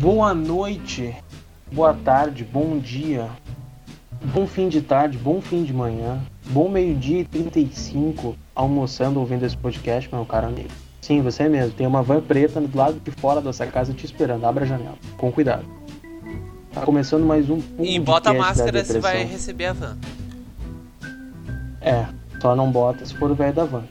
Boa noite, boa tarde, bom dia, bom fim de tarde, bom fim de manhã, bom meio-dia e 35, almoçando ouvindo esse podcast, meu cara amigo. Sim, você mesmo, tem uma van preta do lado de fora dessa casa te esperando, abra a janela, com cuidado. Tá começando mais um. E bota a máscara se vai receber a van. É, só não bota se for o velho da van.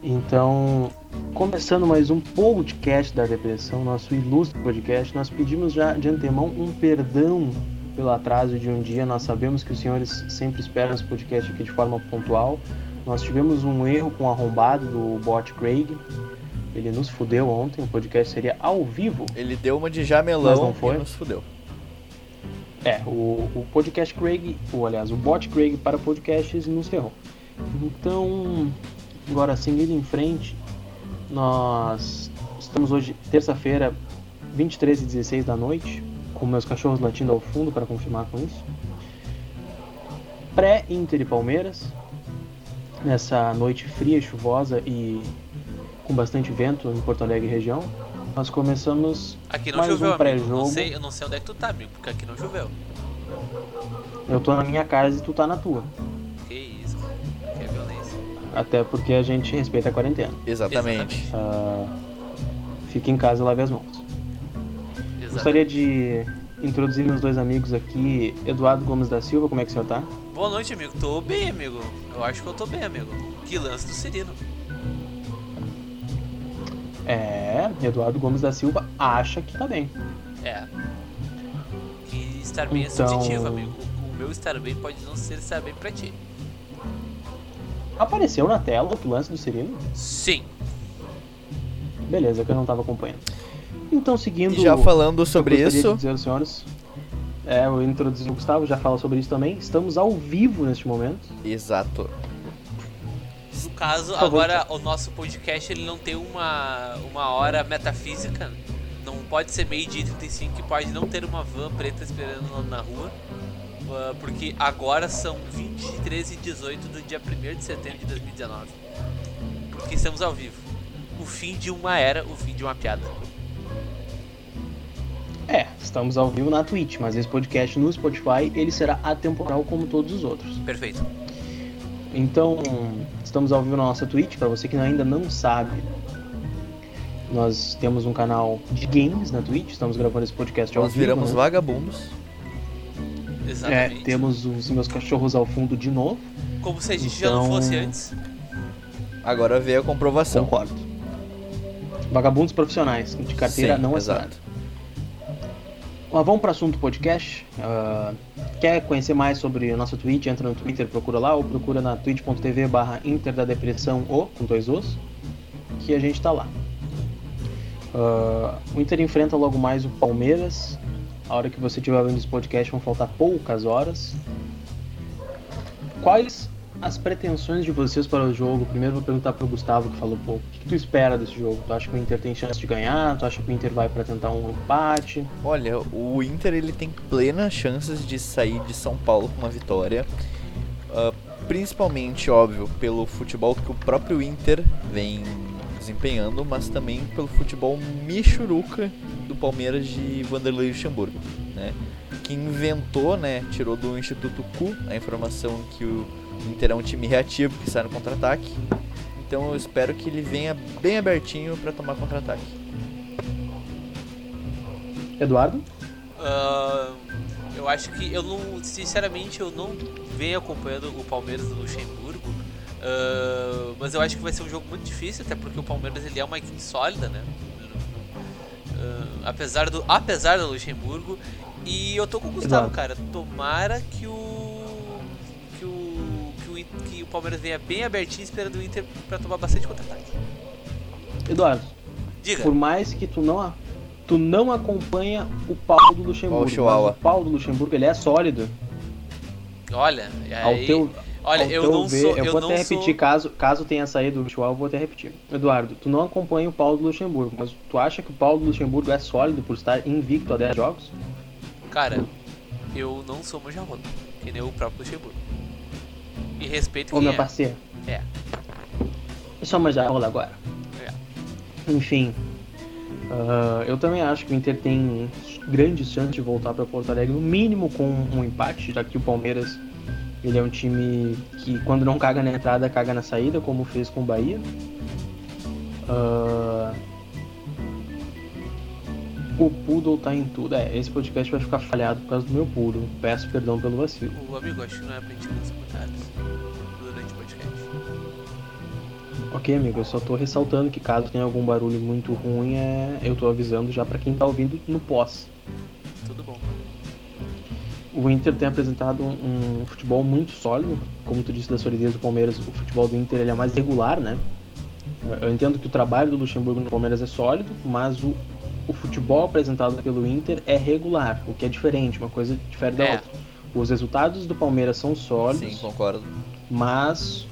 Então, começando mais um podcast da depressão, nosso ilustre podcast, nós pedimos já de antemão um perdão pelo atraso de um dia. Nós sabemos que os senhores sempre esperam esse podcast aqui de forma pontual. Nós tivemos um erro com o arrombado do bot Craig. Ele nos fudeu ontem, o podcast seria ao vivo. Ele deu uma de Mas jamelão não foi? e nos fudeu. É, o, o podcast Craig, ou aliás, o bot Craig para podcasts nos ferrou. Então, agora seguindo em frente, nós estamos hoje, terça-feira, 23 e 16 da noite, com meus cachorros latindo ao fundo para confirmar com isso. Pré-Inter e Palmeiras, nessa noite fria, chuvosa e com bastante vento em Porto Alegre região. Nós começamos Aqui não mais choveu, um. Não pré-jogo. sei, eu não sei onde é que tu tá, amigo, porque aqui não choveu. Eu tô na minha casa e tu tá na tua. Até porque a gente respeita a quarentena. Exatamente. Ah, fique em casa e lave as mãos. Exatamente. Gostaria de introduzir meus dois amigos aqui. Eduardo Gomes da Silva, como é que o senhor tá? Boa noite, amigo. Tô bem, amigo. Eu acho que eu tô bem, amigo. Que lance do Cirino. É, Eduardo Gomes da Silva acha que tá bem. É. Que estar bem Então- é subjetivo, amigo. O meu estar bem pode não ser estar bem pra ti. Apareceu na tela o lance do Cirino? Sim. Beleza, que eu não tava acompanhando. Então, seguindo. E já falando sobre isso, dizer senhores. É, eu introduzi o Gustavo, já fala sobre isso também. Estamos ao vivo neste momento. exato. No caso, agora o nosso podcast ele não tem uma, uma hora metafísica. Não pode ser meio-dia e 35 que pode não ter uma van preta esperando na rua. Ah, Porque agora são 23 e 18 do dia 1 de setembro de 2019. Porque estamos ao vivo. O fim de uma era, o fim de uma piada. É, estamos ao vivo na Twitch, mas esse podcast no Spotify ele será atemporal como todos os outros. Perfeito. Então, estamos ao vivo na nossa Twitch, para você que ainda não sabe. Nós temos um canal de games na Twitch, estamos gravando esse podcast ao Nós vivo. viramos né? vagabundos. É, Exatamente. temos os meus cachorros ao fundo de novo. Como se a gente já não Então- fosse antes. Agora veio a comprovação. Concordo. Vagabundos profissionais, de carteira Sim, não exato. assinada. Mas vamos para o assunto do podcast. Ah, quer conhecer mais sobre a nossa Twitch? Entra no Twitter, procura lá, ou procura na twitch.tv barra Inter da Depressão ou com dois os, que a gente tá lá. Ah, o Inter enfrenta logo mais o Palmeiras. A hora que você estiver vendo esse podcast vão faltar poucas horas. Quais as pretensões de vocês para o jogo? Primeiro vou perguntar para o Gustavo que falou pouco. O que tu espera desse jogo? Tu acha que o Inter tem chance de ganhar? Tu acha que o Inter vai para tentar um empate? Olha, o Inter ele tem plenas chances de sair de São Paulo com uma vitória. Ah, principalmente, óbvio, pelo futebol que o próprio Inter vem desempenhando, mas também pelo futebol michuruca do Palmeiras de Vanderlei Luxemburgo, né? Que inventou, né, tirou do Instituto Cu a informação que o Inter é um time reativo que sai no contra-ataque. Então eu espero que ele venha bem abertinho para tomar contra-ataque. Eduardo? Ah, eu acho que eu não, sinceramente, eu não venho acompanhando o Palmeiras do Luxemburgo. Ah, mas eu acho que vai ser um jogo muito difícil, até porque o Palmeiras ele é uma equipe sólida, né? Ah, apesar do apesar do Luxemburgo e eu tô com o Gustavo, cara. Tomara que o que o que o, que o Palmeiras venha bem abertinho esperando o Inter pra tomar bastante contra-ataque. Eduardo, Diga. por mais que tu não, a- tu não acompanha o Paulo do Luxemburgo, o o Paulo do Luxemburgo ele é sólido. Olha, e Ao aí, teu, olha, eu teu não ver, sou, eu eu vou até sou repetir, caso, caso tenha saído do Chihuahua, eu vou até repetir. Eduardo, tu não acompanha o Paulo do Luxemburgo, mas tu acha que o Paulo do Luxemburgo é sólido por estar invicto a 10 jogos? Cara, eu não sou manjarrola, que nem o próprio Luxemburgo. E respeito Ô meu é. parceiro, É, só mais a rola agora. é. Enfim. Uh, eu também acho que o Inter tem grandes chances de voltar para Porto Alegre, no mínimo com um empate, já que o Palmeiras ele é um time que quando não caga na entrada, caga na saída, como fez com o Bahia. Uh, o Poodle tá em tudo. É, esse podcast vai ficar falhado por causa do meu Poodle. Peço perdão pelo vacilo. O amigo, acho que não é pra gente lançar durante o podcast. Ok, amigo, eu só tô ressaltando que caso tenha algum barulho muito ruim, é... eu tô avisando já para quem tá ouvindo no pós. Tudo bom. O Inter tem apresentado um, um, futebol muito sólido, como tu disse da solidez do Palmeiras, o futebol do Inter ele é mais regular, né? Eu entendo que o trabalho do Luxemburgo no Palmeiras é sólido, mas o, o futebol apresentado pelo Inter é regular, o que é diferente, uma coisa difere da É. outra. Os resultados do Palmeiras são sólidos, Sim, concordo. mas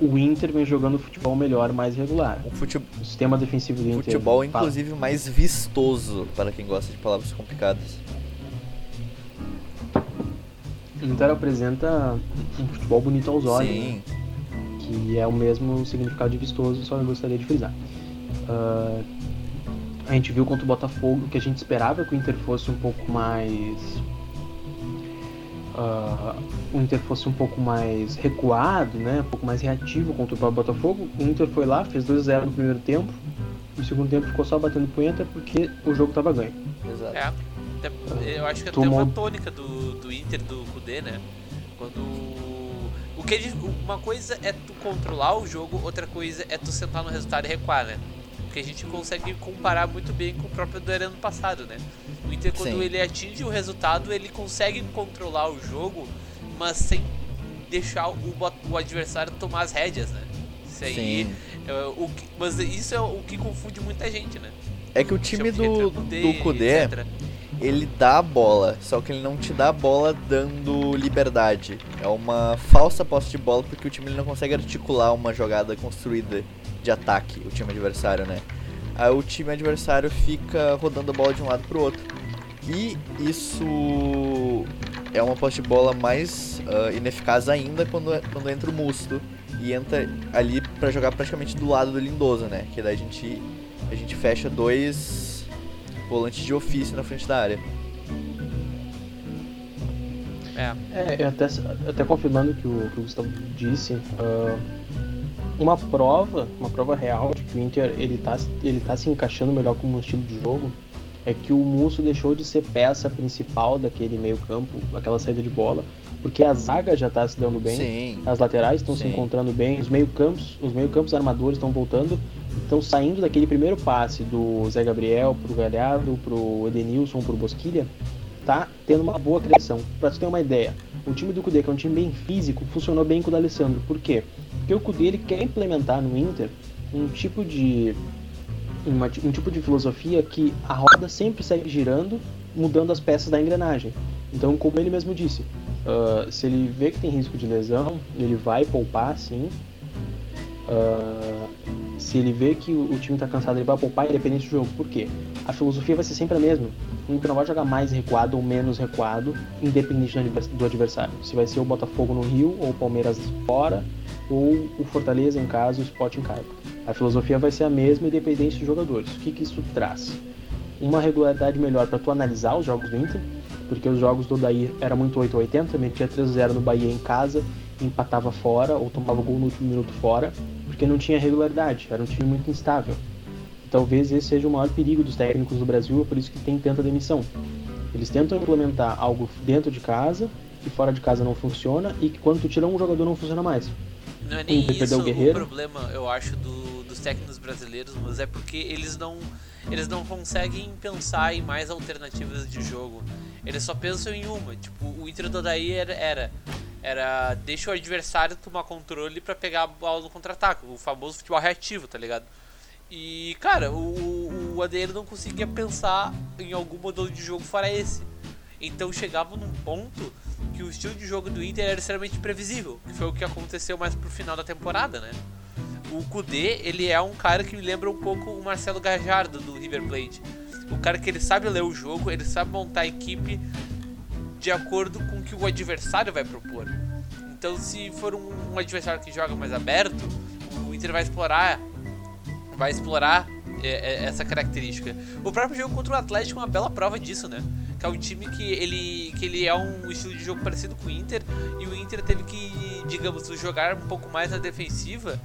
o Inter vem jogando futebol melhor, mais regular. Fute- O sistema defensivo do Inter. futebol, fala. inclusive, mais vistoso, para quem gosta de palavras complicadas. Inter apresenta um futebol bonito aos olhos, né? Sim, que é o mesmo significado de vistoso, só eu gostaria de frisar. Ah, a gente viu contra o Botafogo que a gente esperava que o Inter fosse um pouco mais. ah, o Inter fosse um pouco mais recuado, né? Um pouco mais reativo contra o Botafogo. O Inter foi lá, fez 2x0 no primeiro tempo. No segundo tempo ficou só batendo punheta porque o jogo tava ganho. exato. É, até- eu acho que até Tomou- uma tônica do, do Inter, do Kudê, né? Quando. O que ele- uma coisa é tu controlar o jogo, outra coisa é tu sentar no resultado e recuar, né? Porque a gente consegue comparar muito bem com o próprio do ano passado, né? O Inter, quando Sim. ele atinge o resultado, ele consegue controlar o jogo, mas sem deixar o, o adversário tomar as rédeas, né? Isso aí. Sim. é o que- mas isso é o que confunde muita gente, né? É que o time de do, Kudê, do Kudê, etc. ele dá a bola, só que ele não te dá a bola dando liberdade. É uma falsa posse de bola porque o time não consegue articular uma jogada construída de ataque, o time adversário, né? Aí o time adversário fica rodando a bola de um lado pro outro. E isso é uma posse de bola mais ah, ineficaz ainda quando, quando entra o Musto e entra ali pra jogar praticamente do lado do Lindoso, né? Que daí a gente, a gente fecha dois volantes de ofício na frente da área. É. É, até, até confirmando o que o, que o Gustavo disse, ah, uma prova, uma prova real de que o Inter ele tá, ele tá se encaixando melhor como um estilo de jogo é que o Musso deixou de ser peça principal daquele meio campo, aquela saída de bola, porque a zaga já tá se dando bem, Sim. as laterais estão se encontrando bem, os meio campos, os meio campos armadores estão voltando, estão saindo daquele primeiro passe do Zé Gabriel pro Galhardo, pro Edenilson, pro Bosquilha, tá tendo uma boa criação. Pra você ter uma ideia, o time do Cudê, que é um time bem físico, funcionou bem com o D'Alessandro. Por quê? Porque o Cudê ele quer implementar no Inter um tipo de uma- um tipo de filosofia que a roda sempre segue girando, mudando as peças da engrenagem. Então, como ele mesmo disse, ah, se ele vê que tem risco de lesão, ele vai poupar, sim. Ah, se ele vê que o, time está cansado, ele vai poupar independente do jogo. Por quê? A filosofia vai ser sempre a mesma. O Inter não vai jogar mais recuado ou menos recuado, independente do adversário. Se vai ser o Botafogo no Rio, ou o Palmeiras fora, ou o Fortaleza em casa, o Sport em casa. A filosofia vai ser a mesma, independente dos jogadores. O que, que isso traz? Uma regularidade melhor para tu analisar os jogos do Inter, porque os jogos do Daí era muito 8 ou 80, metia 3x0 no Bahia em casa, empatava fora ou tomava gol no último minuto fora, porque não tinha regularidade, era um time muito instável. Talvez esse seja o maior perigo dos técnicos do Brasil, é por isso que tem tanta demissão. Eles tentam implementar algo dentro de casa, que fora de casa não funciona, e que quando tu tira um jogador não funciona mais. Não é nem isso o o problema, eu acho, do- dos técnicos brasileiros, mas é porque eles não, eles não conseguem pensar em mais alternativas de jogo. Eles só pensam em uma. Tipo, o Inter do Odaí era, era, era deixa o adversário tomar controle pra pegar a bola no contra-ataque. O famoso futebol reativo, tá ligado? E, cara, o, o Adair não conseguia pensar em algum modelo de jogo fora esse. Então chegava num ponto que o estilo de jogo do Inter era extremamente previsível, que foi o que aconteceu mais pro final da temporada, né? O Kudê, ele é um cara que me lembra um pouco o Marcelo Gajardo do River Plate. O cara que ele sabe ler o jogo, ele sabe montar a equipe de acordo com o que o adversário vai propor. Então, se for um, um adversário que joga mais aberto, o Inter vai explorar vai explorar é, é, essa característica. O próprio jogo contra o Atlético é uma bela prova disso, né? Que é um time que ele, que ele é um estilo de jogo parecido com o Inter e o Inter teve que, digamos, jogar um pouco mais na defensiva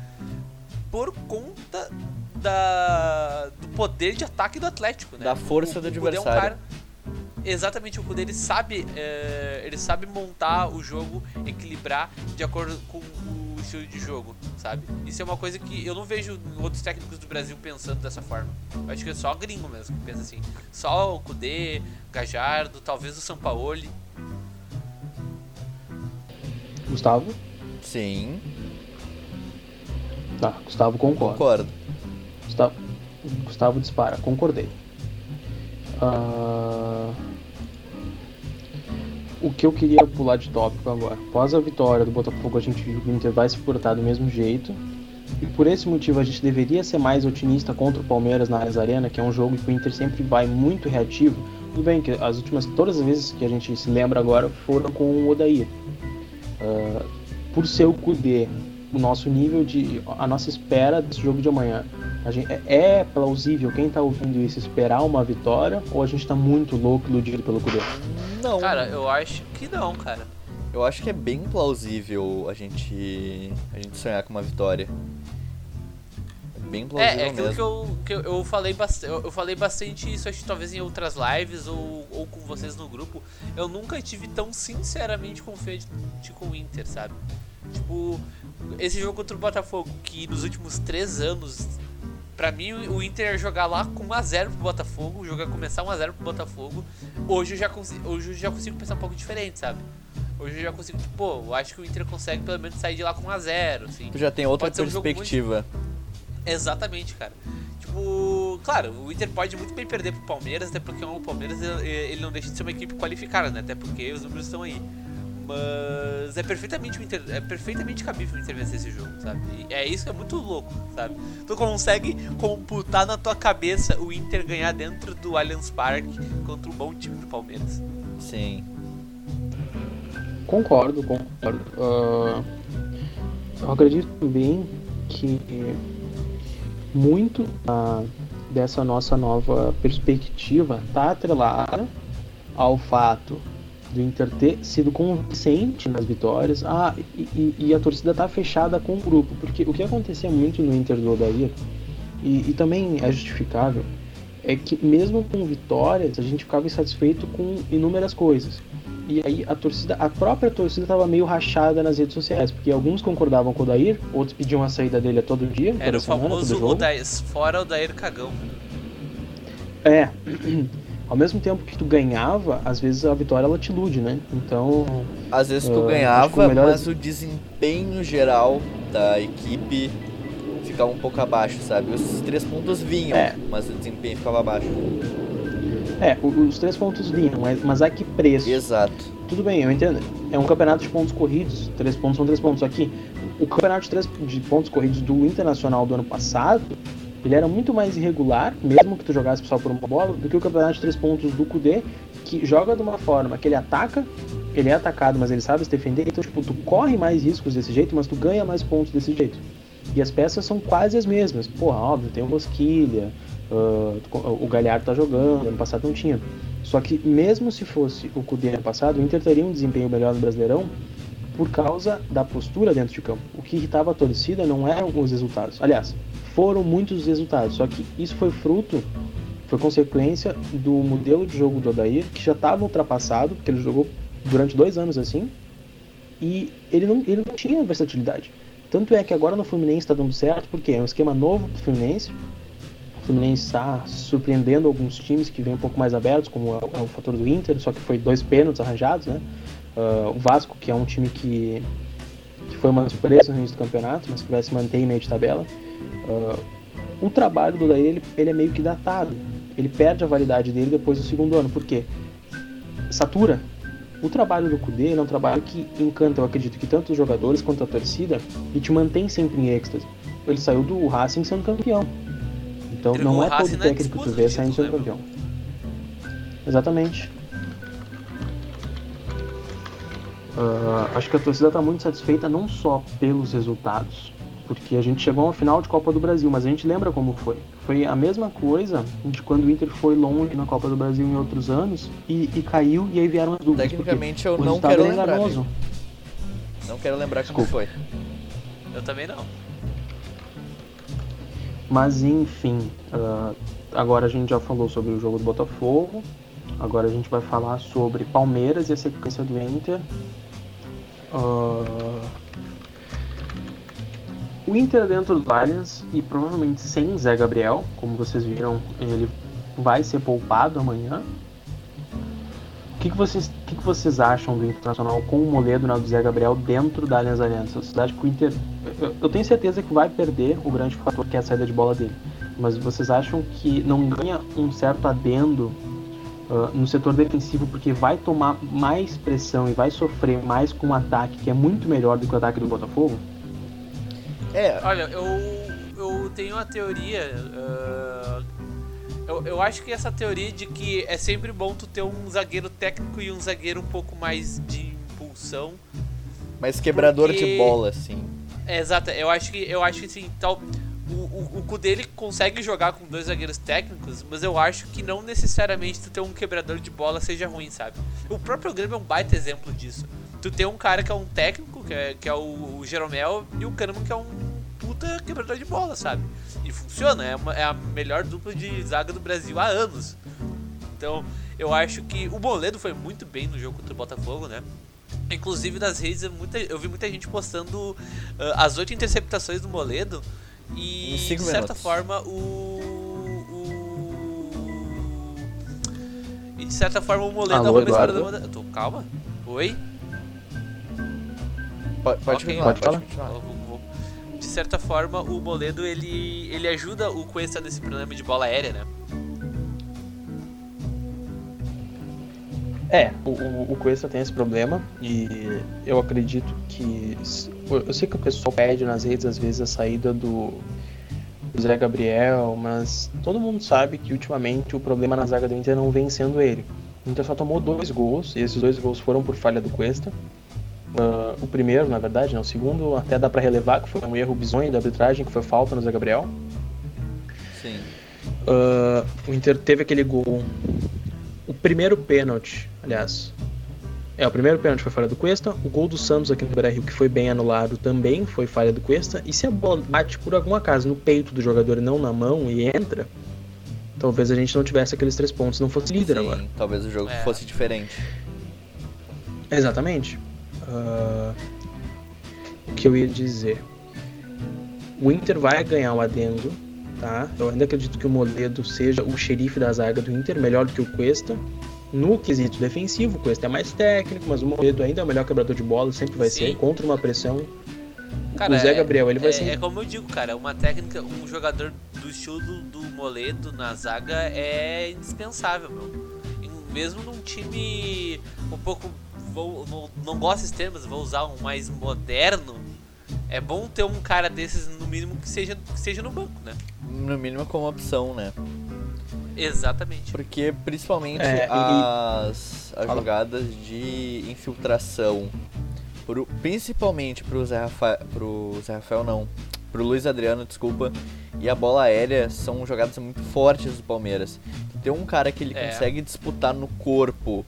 por conta da, do poder de ataque do Atlético, né? Da força o, do o adversário. É um cara, exatamente, o Kudê ele sabe, é, ele sabe montar o jogo, equilibrar de acordo com o estilo de jogo, sabe? Isso é uma coisa que eu não vejo outros técnicos do Brasil pensando dessa forma. Eu acho que é só gringo mesmo que pensa assim. Só o Kudê, Gajardo, talvez o Sampaoli. Gustavo? Sim, Tá, Gustavo concorda. concordo. Gustavo, Gustavo dispara, concordei. Ah, o que eu queria pular de tópico agora. Após a vitória do Botafogo, a gente viu que o Inter vai se portar do mesmo jeito. E por esse motivo a gente deveria ser mais otimista contra o Palmeiras na Ares Arena, que é um jogo que o Inter sempre vai muito reativo. Tudo bem que as últimas, todas as vezes que a gente se lembra agora foram com o Odair. Ah, por ser o Kudê, o nosso nível de. a nossa espera desse jogo de amanhã. A gente, é, é plausível quem tá ouvindo isso esperar uma vitória ou a gente tá muito louco iludido pelo Kudê? Não, Cara, eu acho que não, cara. eu acho que é bem plausível a gente a gente sonhar com uma vitória. É bem plausível É, é aquilo mesmo. que, eu, que eu, falei bastante. Eu, falei bastante isso, acho que talvez em outras lives ou, ou com vocês no grupo. Eu nunca tive tão sinceramente confiante com o Inter, sabe? Tipo, esse jogo contra o Botafogo, que nos últimos três anos, pra mim o Inter ia jogar lá com 1x0 pro Botafogo, o jogo ia começar 1x0 pro Botafogo. Hoje eu, já consigo, hoje eu já consigo pensar um pouco diferente, sabe? Hoje eu já consigo, tipo, pô, eu acho que o Inter consegue pelo menos sair de lá com 1x0, assim. Tu já tem outra um jogo muito- perspectiva. Exatamente, cara. Tipo, claro, o Inter pode muito bem perder pro Palmeiras, até porque o Palmeiras ele não deixa de ser uma equipe qualificada, né? Até porque os números estão aí. Mas é perfeitamente o Inter, é perfeitamente cabível o Inter vencer esse jogo, sabe? E é isso que é muito louco, sabe? Tu consegue computar na tua cabeça o Inter ganhar dentro do Allianz Parque contra um bom time do Palmeiras. Sim. Concordo, concordo. Ah, eu acredito também que muito ah, dessa nossa nova perspectiva está atrelada ao fato do Inter ter sido convincente nas vitórias ah, e, e- a torcida tá fechada com o grupo. Porque o que acontecia muito no Inter do Odair, e, e também é justificável, é que mesmo com vitórias a gente ficava insatisfeito com inúmeras coisas. E aí a torcida, a própria torcida estava meio rachada nas redes sociais, porque alguns concordavam com o Dair, outros pediam a saída dele a todo dia, Era toda o semana, famoso. Odair, fora o Dair Cagão. É. Ao mesmo tempo que tu ganhava, às vezes a vitória ela te ilude, né? Então, Às vezes tu que ganhava, o melhor- mas o desempenho geral da equipe ficava um pouco abaixo, sabe? Os três pontos vinham, É. mas o desempenho ficava abaixo. É, os três pontos vinham, mas, mas a que preço? Exato. Tudo bem, eu entendo. É um campeonato de pontos corridos, três pontos são três pontos. Aqui, o campeonato de, três, de pontos corridos do Internacional do ano passado, ele era muito mais irregular, mesmo que tu jogasse só por uma bola, do que o campeonato de três pontos do Kudê, que joga de uma forma que ele ataca, ele é atacado, mas ele sabe se defender, então, tipo, tu corre mais riscos desse jeito, mas tu ganha mais pontos desse jeito. E as peças são quase as mesmas. Porra, óbvio, tem o Rosquilha, ah, o Galhardo tá jogando, ano passado não tinha. Só que mesmo se fosse o Cudê ano passado, o Inter teria um desempenho melhor no Brasileirão por causa da postura dentro de campo. O que irritava a torcida não eram os resultados. Aliás, foram muitos resultados, só que isso foi fruto, foi consequência do modelo de jogo do Odair, que já estava ultrapassado, porque ele jogou durante dois anos assim, e ele não, ele não tinha versatilidade. Tanto é que agora no Fluminense está dando certo, porque é um esquema novo Fluminense. O Fluminense está surpreendendo alguns times que vêm um pouco mais abertos, como é o, é fator do Inter, só que foi dois pênaltis arranjados, né? Ah, o Vasco, que é um time que, que foi uma surpresa no início do campeonato, mas que vai se manter em meio de tabela. Ah, o trabalho do Daí, ele, ele é meio que datado. Ele perde a validade dele depois do segundo ano. Por quê? Satura. O trabalho do Kudê é um trabalho que encanta, eu acredito, que tanto os jogadores quanto a torcida e te mantém sempre em êxtase. Ele saiu do Racing sendo campeão. Então Entregou não o é todo na técnico que tu vê do saindo sendo né, campeão. Exatamente. Ah, acho que a torcida está muito satisfeita não só pelos resultados, porque a gente chegou ao final de Copa do Brasil, mas a gente lembra como foi. Foi a mesma coisa de quando o Inter foi longe na Copa do Brasil em outros anos e, e caiu e aí vieram as dúvidas. Tecnicamente eu não quero é lembrar. Não quero lembrar como Desculpa. foi. Eu também não. Mas enfim, uh, agora a gente já falou sobre o jogo do Botafogo. Agora a gente vai falar sobre Palmeiras e a sequência do Inter. Uh, o Inter dentro do Allianz e provavelmente sem Zé Gabriel, como vocês viram, ele vai ser poupado amanhã. O que, que, vocês, que, que vocês acham do Internacional com o Moledo na do Zé Gabriel dentro da Allianz Aliança? Vocês acham que o Inter. Eu, eu, tenho certeza que vai perder o grande fator que é a saída de bola dele. Mas vocês acham que não ganha um certo adendo uh, no setor defensivo porque vai tomar mais pressão e vai sofrer mais com um ataque que é muito melhor do que o ataque do Botafogo? É. Olha, eu, eu tenho uma teoria. Uh, eu, eu acho que essa teoria de que é sempre bom tu ter um zagueiro técnico e um zagueiro um pouco mais de impulsão. Mais quebrador porque... de bola, assim. É, exato, eu acho que eu acho que sim, tal. O, o, o dele consegue jogar com dois zagueiros técnicos, mas eu acho que não necessariamente tu ter um quebrador de bola seja ruim, sabe? O próprio Grêmio é um baita exemplo disso. Tu tem um cara que é um técnico, que é, que é o, o Jeromel, e o Kahneman que é um puta quebrador de bola, sabe? E funciona, é, uma, é a melhor dupla de zaga do Brasil há anos. Então, eu acho que o Moledo foi muito bem no jogo contra o Botafogo, né? Inclusive nas redes eu, muita, eu vi muita gente postando uh, as oito interceptações do Moledo e de certa minutos. forma o, o, e de certa forma o Moledo Alô, arrumou Tô, calma. Oi? Pode, pode, okay, pode falar. De certa forma, o Moledo ele, ele ajuda o Cuesta nesse problema de bola aérea, né? É, o, o, Cuesta tem esse problema e eu acredito que. Eu sei que o pessoal pede nas redes às vezes a saída do, do Zé Gabriel, mas todo mundo sabe que ultimamente o problema na zaga do Inter não vem sendo ele. O Inter só tomou dois gols e esses dois gols foram por falha do Cuesta. Uh, o primeiro, na verdade, né? o segundo até dá para relevar que foi um erro bizonho da arbitragem, que foi falta no Zé Gabriel. Sim. Uh, o Inter teve aquele gol. O primeiro pênalti, aliás. É, o primeiro pênalti foi falha do Cuesta. O gol do Santos aqui no Beira-Rio, que foi bem anulado, também foi falha do Cuesta. E se a bola bate por algum acaso no peito do jogador e não na mão e entra, talvez a gente não tivesse aqueles três pontos não fosse líder Sim, agora. Talvez o jogo é. fosse diferente. Exatamente. Uh, o que eu ia dizer? O Inter vai ganhar o adendo, tá? Eu ainda acredito que o Moledo seja o xerife da zaga do Inter, melhor do que o Cuesta. No quesito defensivo, o Cuesta é mais técnico, mas o Moledo ainda é o melhor quebrador de bola, sempre vai Sim. ser, contra uma pressão. Cara, o Zé Gabriel, ele vai é, ser. É como eu digo, cara, uma técnica, um jogador do estilo do, do Moledo na zaga é indispensável, meu. Mesmo num time um pouco vou, não, não gosto desses termos, vou usar um mais moderno. É bom ter um cara desses, no mínimo, que seja, que seja no banco, né? No mínimo como opção, né? Exatamente. Porque principalmente é, as, as jogadas de infiltração, pro, principalmente pro Zé Rafael, pro Zé Rafael não, pro Luiz Adriano, desculpa, e a bola aérea são jogadas muito fortes do Palmeiras. Tem um cara que ele é. consegue disputar no corpo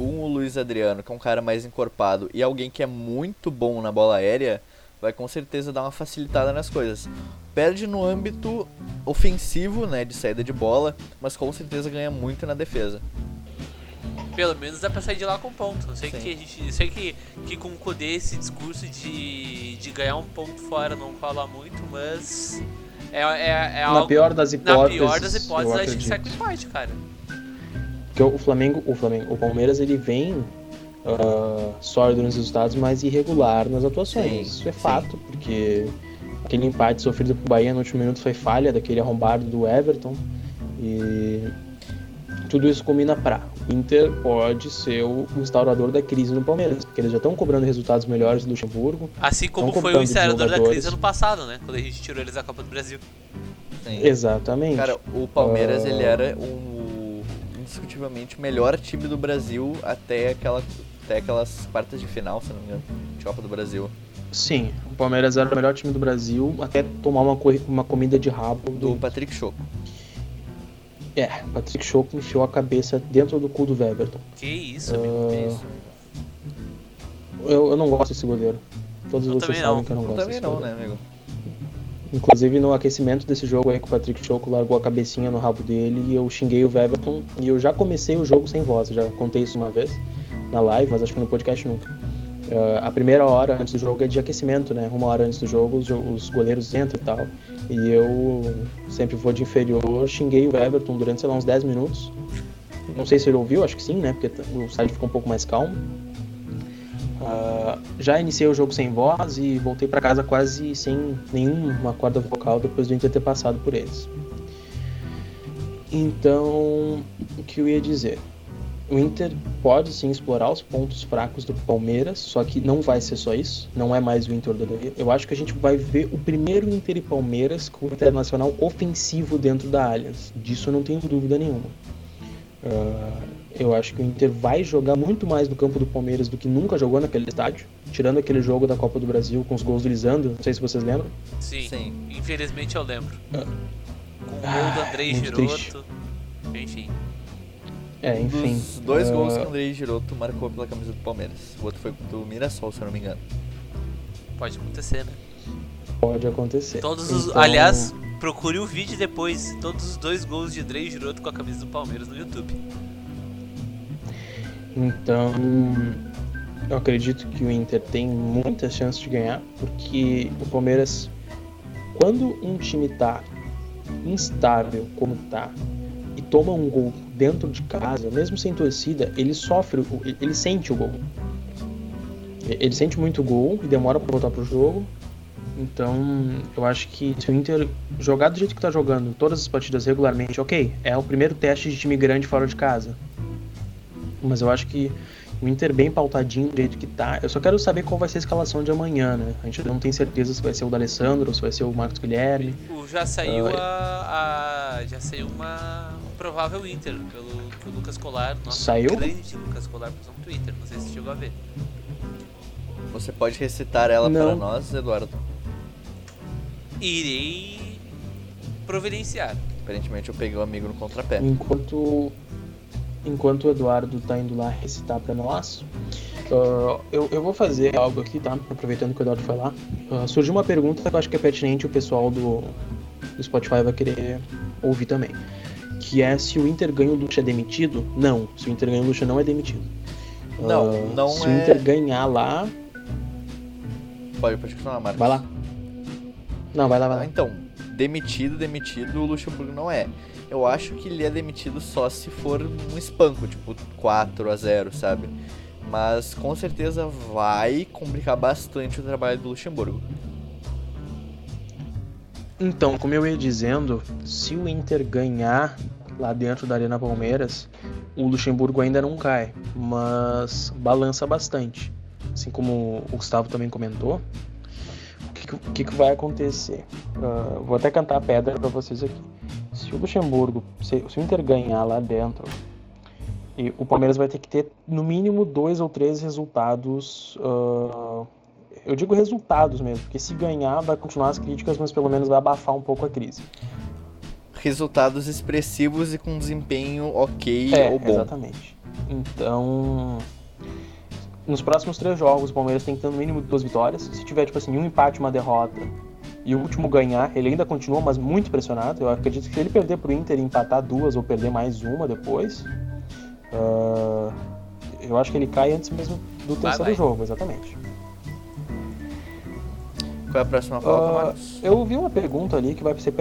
com o Luiz Adriano, que é um cara mais encorpado, e alguém que é muito bom na bola aérea, vai com certeza dar uma facilitada nas coisas. Perde no âmbito ofensivo, né, de saída de bola, mas com certeza ganha muito na defesa. Pelo menos dá pra sair de lá com ponto. Eu sei, que, a gente, eu sei que, que com o Kudê esse discurso de, de ganhar um ponto fora não fala muito, mas. É, é, é na pior das hipóteses. Na pior das hipóteses, a gente sai com empate, cara. Porque o Flamengo, o Flamengo, o Palmeiras ele vem uh, sólido nos resultados, mas irregular nas atuações. Sim, Isso é fato, porque aquele empate sofrido com o Bahia no último minuto foi falha daquele arrombado do Everton. E tudo isso combina para o Inter pode ser o instaurador da crise no Palmeiras, porque eles já estão cobrando resultados melhores do Luxemburgo. Assim como foi o instaurador da crise ano passado, né? Quando a gente tirou eles da Copa do Brasil. Sim. Exatamente. Cara, o Palmeiras uh... ele era um indiscutivelmente o melhor time do Brasil até aquela até aquelas quartas de final, se não me engano, de Copa do Brasil. Sim, o Palmeiras era o melhor time do Brasil até tomar uma, uma comida de rabo do, do Patrick Choco. É, Patrick Choco enfiou a cabeça dentro do cu do Weberton. Que isso, amigo, uh... que isso? Eu, eu não gosto desse goleiro. Todos eu vocês sabem não. que eu não gosto eu também desse não, goleiro. né, amigo? Inclusive no aquecimento desse jogo aí que o Patrick Choco largou a cabecinha no rabo dele e eu xinguei o Weberton e eu já comecei o jogo sem voz, já contei isso uma vez na live, mas acho que no podcast nunca. Uh, a primeira hora antes do jogo é de aquecimento, né? Uma hora antes do jogo os, os goleiros entram e tal. E eu sempre vou de inferior, xinguei o Everton durante, sei lá, uns 10 minutos. Não sei se ele ouviu, acho que sim, né? Porque o site ficou um pouco mais calmo. Uh, já iniciei o jogo sem voz e voltei para casa quase sem nenhuma corda vocal depois Inter ter passado por eles. Então, o que eu ia dizer? O Inter pode sim explorar os pontos fracos do Palmeiras, só que não vai ser só isso, não é mais o Inter do Eu acho que a gente vai ver o primeiro Inter e Palmeiras com o internacional ofensivo dentro da Allianz. Disso eu não tenho dúvida nenhuma. Uh, eu acho que o Inter vai jogar muito mais no campo do Palmeiras do que nunca jogou naquele estádio, tirando aquele jogo da Copa do Brasil com os gols do Lisandro, não sei se vocês lembram. Sim, Sim. infelizmente eu lembro. Ah. Com o gol do Andrei Giroto. Enfim. É, enfim. Dos dois uh... gols que o Andrei Giroto marcou pela camisa do Palmeiras. O outro foi do Mirassol, se eu não me engano. Pode acontecer, né? Pode acontecer. Todos os, então... Aliás, procure o vídeo depois. Todos os dois gols de Andrei Giroto com a camisa do Palmeiras no YouTube. Então, eu acredito que o Inter tem muita chance de ganhar, porque o Palmeiras, quando um time tá instável como tá e toma um gol dentro de casa, mesmo sem torcida, ele sofre, ele sente o gol. Ele sente muito gol e demora para voltar pro jogo. Então, eu acho que se o Inter jogar do jeito que tá jogando, todas as partidas regularmente, ok, é o primeiro teste de time grande fora de casa. Mas eu acho que o Inter bem pautadinho do jeito que tá. Eu só quero saber qual vai ser a escalação de amanhã, né? A gente não tem certeza se vai ser o D'Alessandro ou se vai ser o Marcos Guilherme. O, já saiu uh, a, a, Já saiu uma um provável Inter pelo que o Lucas Colar, nosso saiu? grande Lucas Colar postou no Twitter. Não sei se chegou a ver. Você pode recitar ela não. para nós, Eduardo? Irei providenciar. Aparentemente eu peguei o um amigo no contrapé. Enquanto enquanto o Eduardo tá indo lá recitar para nós, uh, eu, eu vou fazer algo aqui, tá? Aproveitando que o Eduardo foi lá. Uh, surgiu uma pergunta que eu acho que é pertinente o pessoal do, do Spotify vai querer ouvir também. Que é se o Inter ganha o Lucha é demitido? Não, se o Inter ganha o Lucha não é demitido. Não, uh, não se é... o Inter ganhar lá. Pode, pode continuar, Marcos. Vai lá. Não, vai lá, vai lá. Ah, então, demitido, demitido, o Luxemburgo não é eu acho que ele é demitido só se for um espanco, tipo 4 a 0 sabe? Mas com certeza vai complicar bastante o trabalho do Luxemburgo. Então, como eu ia dizendo, se o Inter ganhar lá dentro da Arena Palmeiras, o Luxemburgo ainda não cai, mas balança bastante. Assim como o Gustavo também comentou, o que, que, vai acontecer? Uh, vou até cantar a pedra para vocês aqui se o Luxemburgo, se, se o Inter ganhar lá dentro, e o Palmeiras vai ter que ter no mínimo dois ou três resultados. Uh, eu digo resultados mesmo, porque se ganhar vai continuar as críticas, mas pelo menos vai abafar um pouco a crise. Resultados expressivos e com desempenho ok é, ou bom. Exatamente. Então, nos próximos três jogos, o Palmeiras tem que ter no mínimo duas vitórias. Se tiver, tipo assim, um empate e uma derrota, e o último ganhar, ele ainda continua, mas muito pressionado. Eu acredito que se ele perder pro Inter e empatar duas ou perder mais uma depois, uh, eu acho que ele cai antes mesmo do terceiro vai, vai. jogo, exatamente. Qual é a próxima pauta, uh, Marcos? Eu vi uma pergunta ali que vai ser.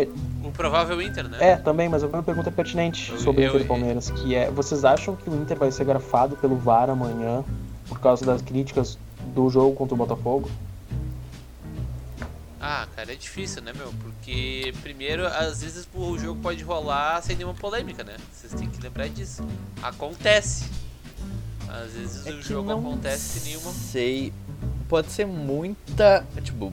Um provável Inter, né? É, também, mas eu vi uma pergunta pertinente eu, sobre o Inter e Palmeiras, que é: vocês acham que o Inter vai ser grafado pelo VAR amanhã por causa das críticas do jogo contra o Botafogo? Ah, cara, é difícil, né, meu? Porque, primeiro, às vezes o jogo pode rolar sem nenhuma polêmica, né? Vocês têm que lembrar disso. Acontece. Às vezes é o jogo acontece sem nenhuma. Sei. Pode ser muita. Tipo,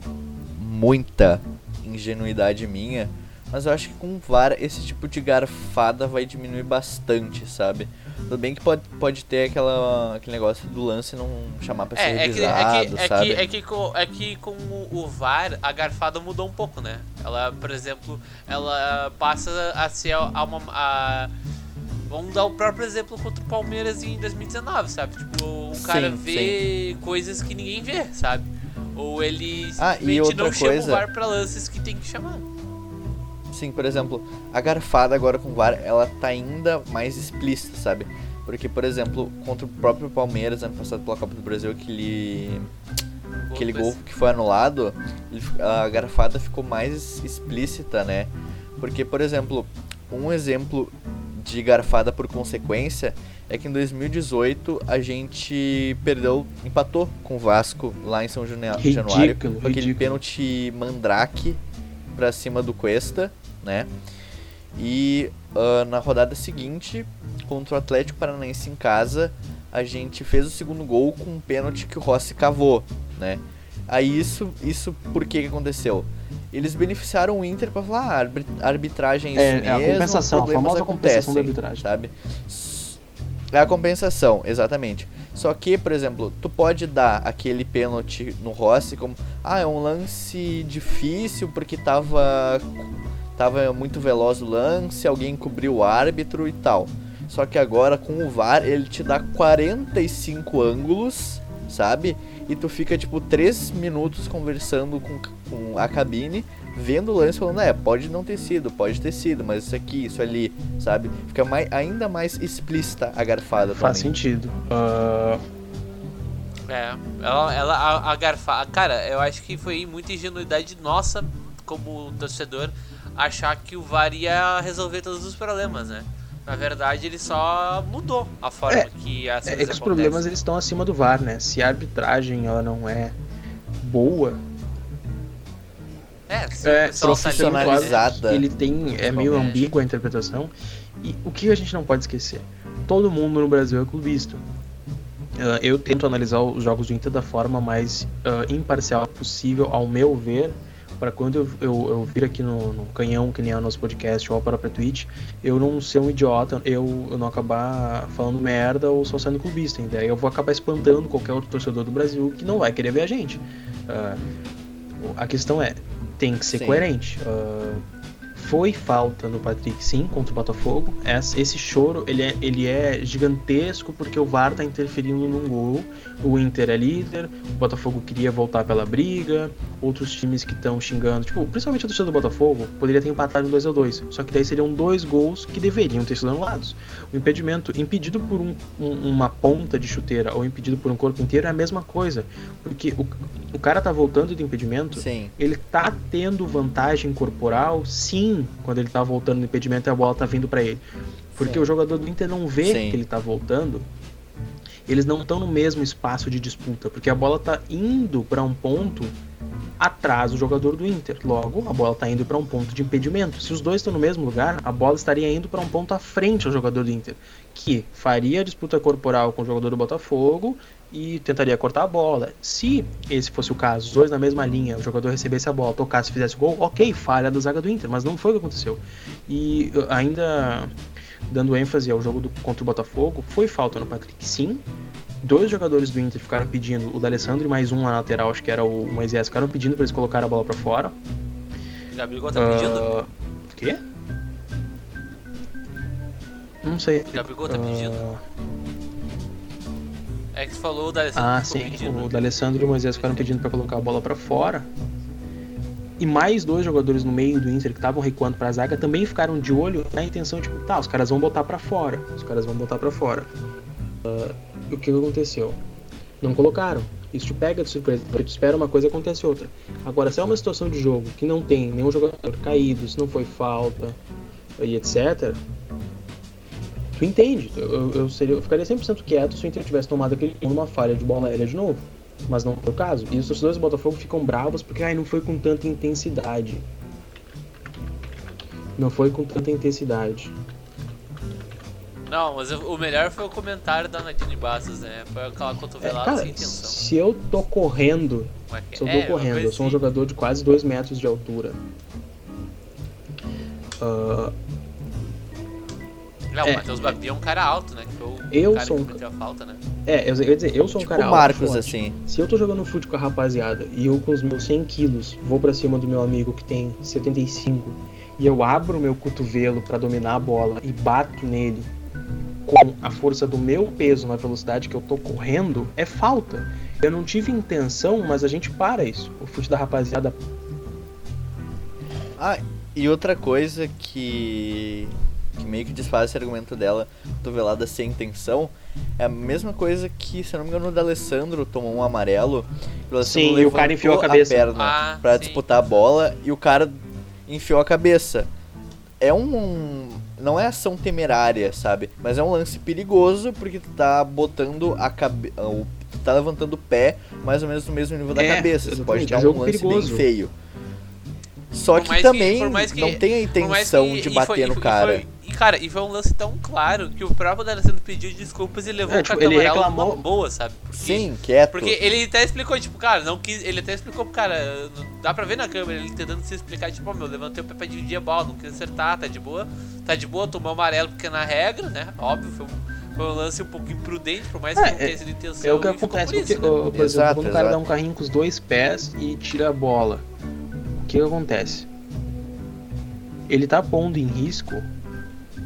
muita ingenuidade minha. Mas eu acho que com o VAR esse tipo de garfada vai diminuir bastante, sabe? Tudo bem que pode, pode ter aquela, aquele negócio do lance não chamar pra ser É, é que, revisado, é, que, é, sabe? que, é, que com, é que com o, VAR a garfada mudou um pouco, né? Ela, por exemplo, ela passa a ser a, uma. a- vamos dar o próprio exemplo contra o Palmeiras em 2019, sabe? Tipo, o cara Sim, vê coisas que ninguém vê, sabe? Ou ele Ah, e outra não chama coisa- o VAR pra lances que tem que chamar. Sim, por exemplo, a garfada agora com o VAR, ela tá ainda mais explícita, sabe? Porque, por exemplo, contra o próprio Palmeiras, ano passado pela Copa do Brasil, aquele, aquele gol que foi anulado, a garfada ficou mais explícita, né? Porque, por exemplo, um exemplo de garfada por consequência é que em 2018 a gente perdeu, empatou com o Vasco lá em São Jane- Ridículo, Januário, com aquele ridículo. pênalti mandrake pra cima do Cuesta, né? E ah, na rodada seguinte, contra o Atlético Paranaense em casa, a gente fez o segundo gol com um pênalti que o Rossi cavou, né? Aí isso, isso por que que aconteceu? Eles beneficiaram o Inter pra falar, ah, arbit- arbitragem é isso É, é a mesmo, compensação, a famosa compensação da arbitragem. sabe? É a compensação, exatamente. Só que, por exemplo, tu pode dar aquele pênalti no Rossi como, ah, é um lance difícil porque tava tava muito veloz o lance, alguém cobriu o árbitro e tal. Só que agora com o VAR ele te dá 45 ângulos, sabe? E tu fica tipo 3 minutos conversando com, com a cabine, vendo o lance falando, é, pode não ter sido, pode ter sido, mas isso aqui, isso ali, sabe? Fica mais, ainda mais explícita a garfada Faz também. sentido. Ah, É, ela, ela a, a garfada. Cara, eu acho que foi muita ingenuidade nossa, como torcedor, achar que o VAR ia resolver todos os problemas, né? Na verdade, ele só mudou a forma É, que as é que os acontecem. problemas eles estão acima do VAR, né? Se a arbitragem ela não é boa, É, se é, tá ali- profissionalizada. ele tem é meio ambígua a interpretação. E o que a gente não pode esquecer? Todo mundo no Brasil é clubista. Ah, eu tento analisar os jogos do Inter da forma mais ah, imparcial possível, ao meu ver, para quando eu, eu, eu vir aqui no, no canhão, que nem é o nosso podcast ou a própria Twitch, eu não ser um idiota, eu, eu não acabar falando merda ou só sendo clubista. Então, eu vou acabar espantando qualquer outro torcedor do Brasil que não vai querer ver a gente. Ah, a questão é, tem que ser Sim. coerente. Ah, foi falta no Patrick, sim, contra o Botafogo. Esse choro ele é, ele é gigantesco porque o VAR tá interferindo num gol. O Inter é líder, o Botafogo queria voltar pela briga, outros times que estão xingando, tipo, principalmente a torcida do Botafogo, poderia ter empatado em 2 a 2 Só que daí seriam dois gols que deveriam ter sido anulados. O impedimento, impedido por um- um- uma ponta de chuteira ou impedido por um corpo inteiro, é a mesma coisa. Porque o, o cara tá voltando do impedimento, Sim. ele tá tendo vantagem corporal, sim, quando ele tá voltando no impedimento e a bola tá vindo pra ele. Porque Sim. o jogador do Inter não vê Sim. que ele tá voltando. Eles não estão no mesmo espaço de disputa, porque a bola tá indo pra um ponto atrás do jogador do Inter. Logo, a bola tá indo pra um ponto de impedimento. Se os dois estão no mesmo lugar, a bola estaria indo pra um ponto à frente ao jogador do Inter, que faria a disputa corporal com o jogador do Botafogo e tentaria cortar a bola. Se esse fosse o caso, os dois na mesma linha, o jogador recebesse a bola, tocasse e fizesse o gol, ok, falha da zaga do Inter, mas não foi o que aconteceu. E uh, ainda dando ênfase ao jogo do, contra o Botafogo, foi falta no Patrick, sim. Dois jogadores do Inter ficaram pedindo, o D'Alessandro e mais um na lateral, acho que era o Moisés, ficaram pedindo para eles colocarem a bola para fora. Gabigol tá pedindo? Ah, quê? Não sei. Gabigol tá Ah, pedindo? É que tu falou da Alessandro Ah, sim. pedindo. O D'Alessandro e o Moisés ficaram pedindo para colocar a bola para fora. E mais dois jogadores no meio do Inter que estavam recuando para a zaga também ficaram de olho na intenção tipo, tá, os caras vão botar para fora. Os caras vão botar para fora. Ah, o que aconteceu? Não colocaram. Isso te pega de surpresa. Tu espera uma coisa acontece outra. Agora, se é uma situação de jogo que não tem nenhum jogador caído, se não foi falta e etc. Tu entende? Eu, eu, seria, eu ficaria 100% quieto se o Inter tivesse tomado aquele numa falha de bola aérea de novo. Mas não foi o caso. E os torcedores do Botafogo ficam bravos porque ai, não foi com tanta intensidade. Não foi com tanta intensidade. Não, mas o melhor foi o comentário da Nadine Bastos, né? Foi aquela É, cotovelada cara, sem intenção. se eu tô correndo, é que se eu é? tô uma correndo, eu sou um assim. jogador de quase 2 metros de altura. Não, É, o Matheus Babi é um cara alto, né? Que foi o Eu cara sou que um cometeu a falta, né? é, eu ia dizer, eu sou um Tipo cara o Marcos, alto, forte. assim. Se eu tô jogando fute com a rapaziada e eu com os meus 100 quilos vou pra cima do meu amigo que tem 75 e eu abro o meu cotovelo pra dominar a bola e bato nele com a força do meu peso na velocidade que eu tô correndo, é falta. Eu não tive intenção, mas a gente para isso. O fute da rapaziada Ah, e outra coisa que, que meio que desfaz esse argumento dela, cotovelada sem intenção, é a mesma coisa que, se eu não me engano, o D'Alessandro tomou um amarelo. o Sim, e o cara enfiou a cabeça. perna Ah, pra sim. disputar a bola e o cara enfiou a cabeça. É um. Não é ação temerária, sabe? Mas é um lance perigoso porque tu tá botando a cabeça. Tu tá levantando o pé mais ou menos no mesmo nível da É, cabeça. Isso pode dar é um lance perigoso. bem feio. Só que que- também mais que- não tem a intenção que- de bater foi- no cara. E, foi- e, cara, e foi um lance tão claro que o próprio D'Alessandro pediu desculpas e levou É, o tipo, cartão ele amarelo reclamou- boa, sabe? Porque- Sim, quieto. Porque ele até explicou, tipo, cara, não quis. Ele até explicou pro cara, dá pra ver na câmera, ele tentando se explicar, tipo, ó, meu, levantei o pé pra dividir a bola, não quis acertar, tá de boa. Tá de boa, tomou amarelo porque é na regra, né? Óbvio, foi um, foi um lance um pouco imprudente, por mais que É, não tenha sido intenção. É o que ficou acontece, por isso, porque, né? por exemplo, Exato, quando o cara dá um carrinho com os dois pés e tira a bola, o que acontece? Ele tá pondo em risco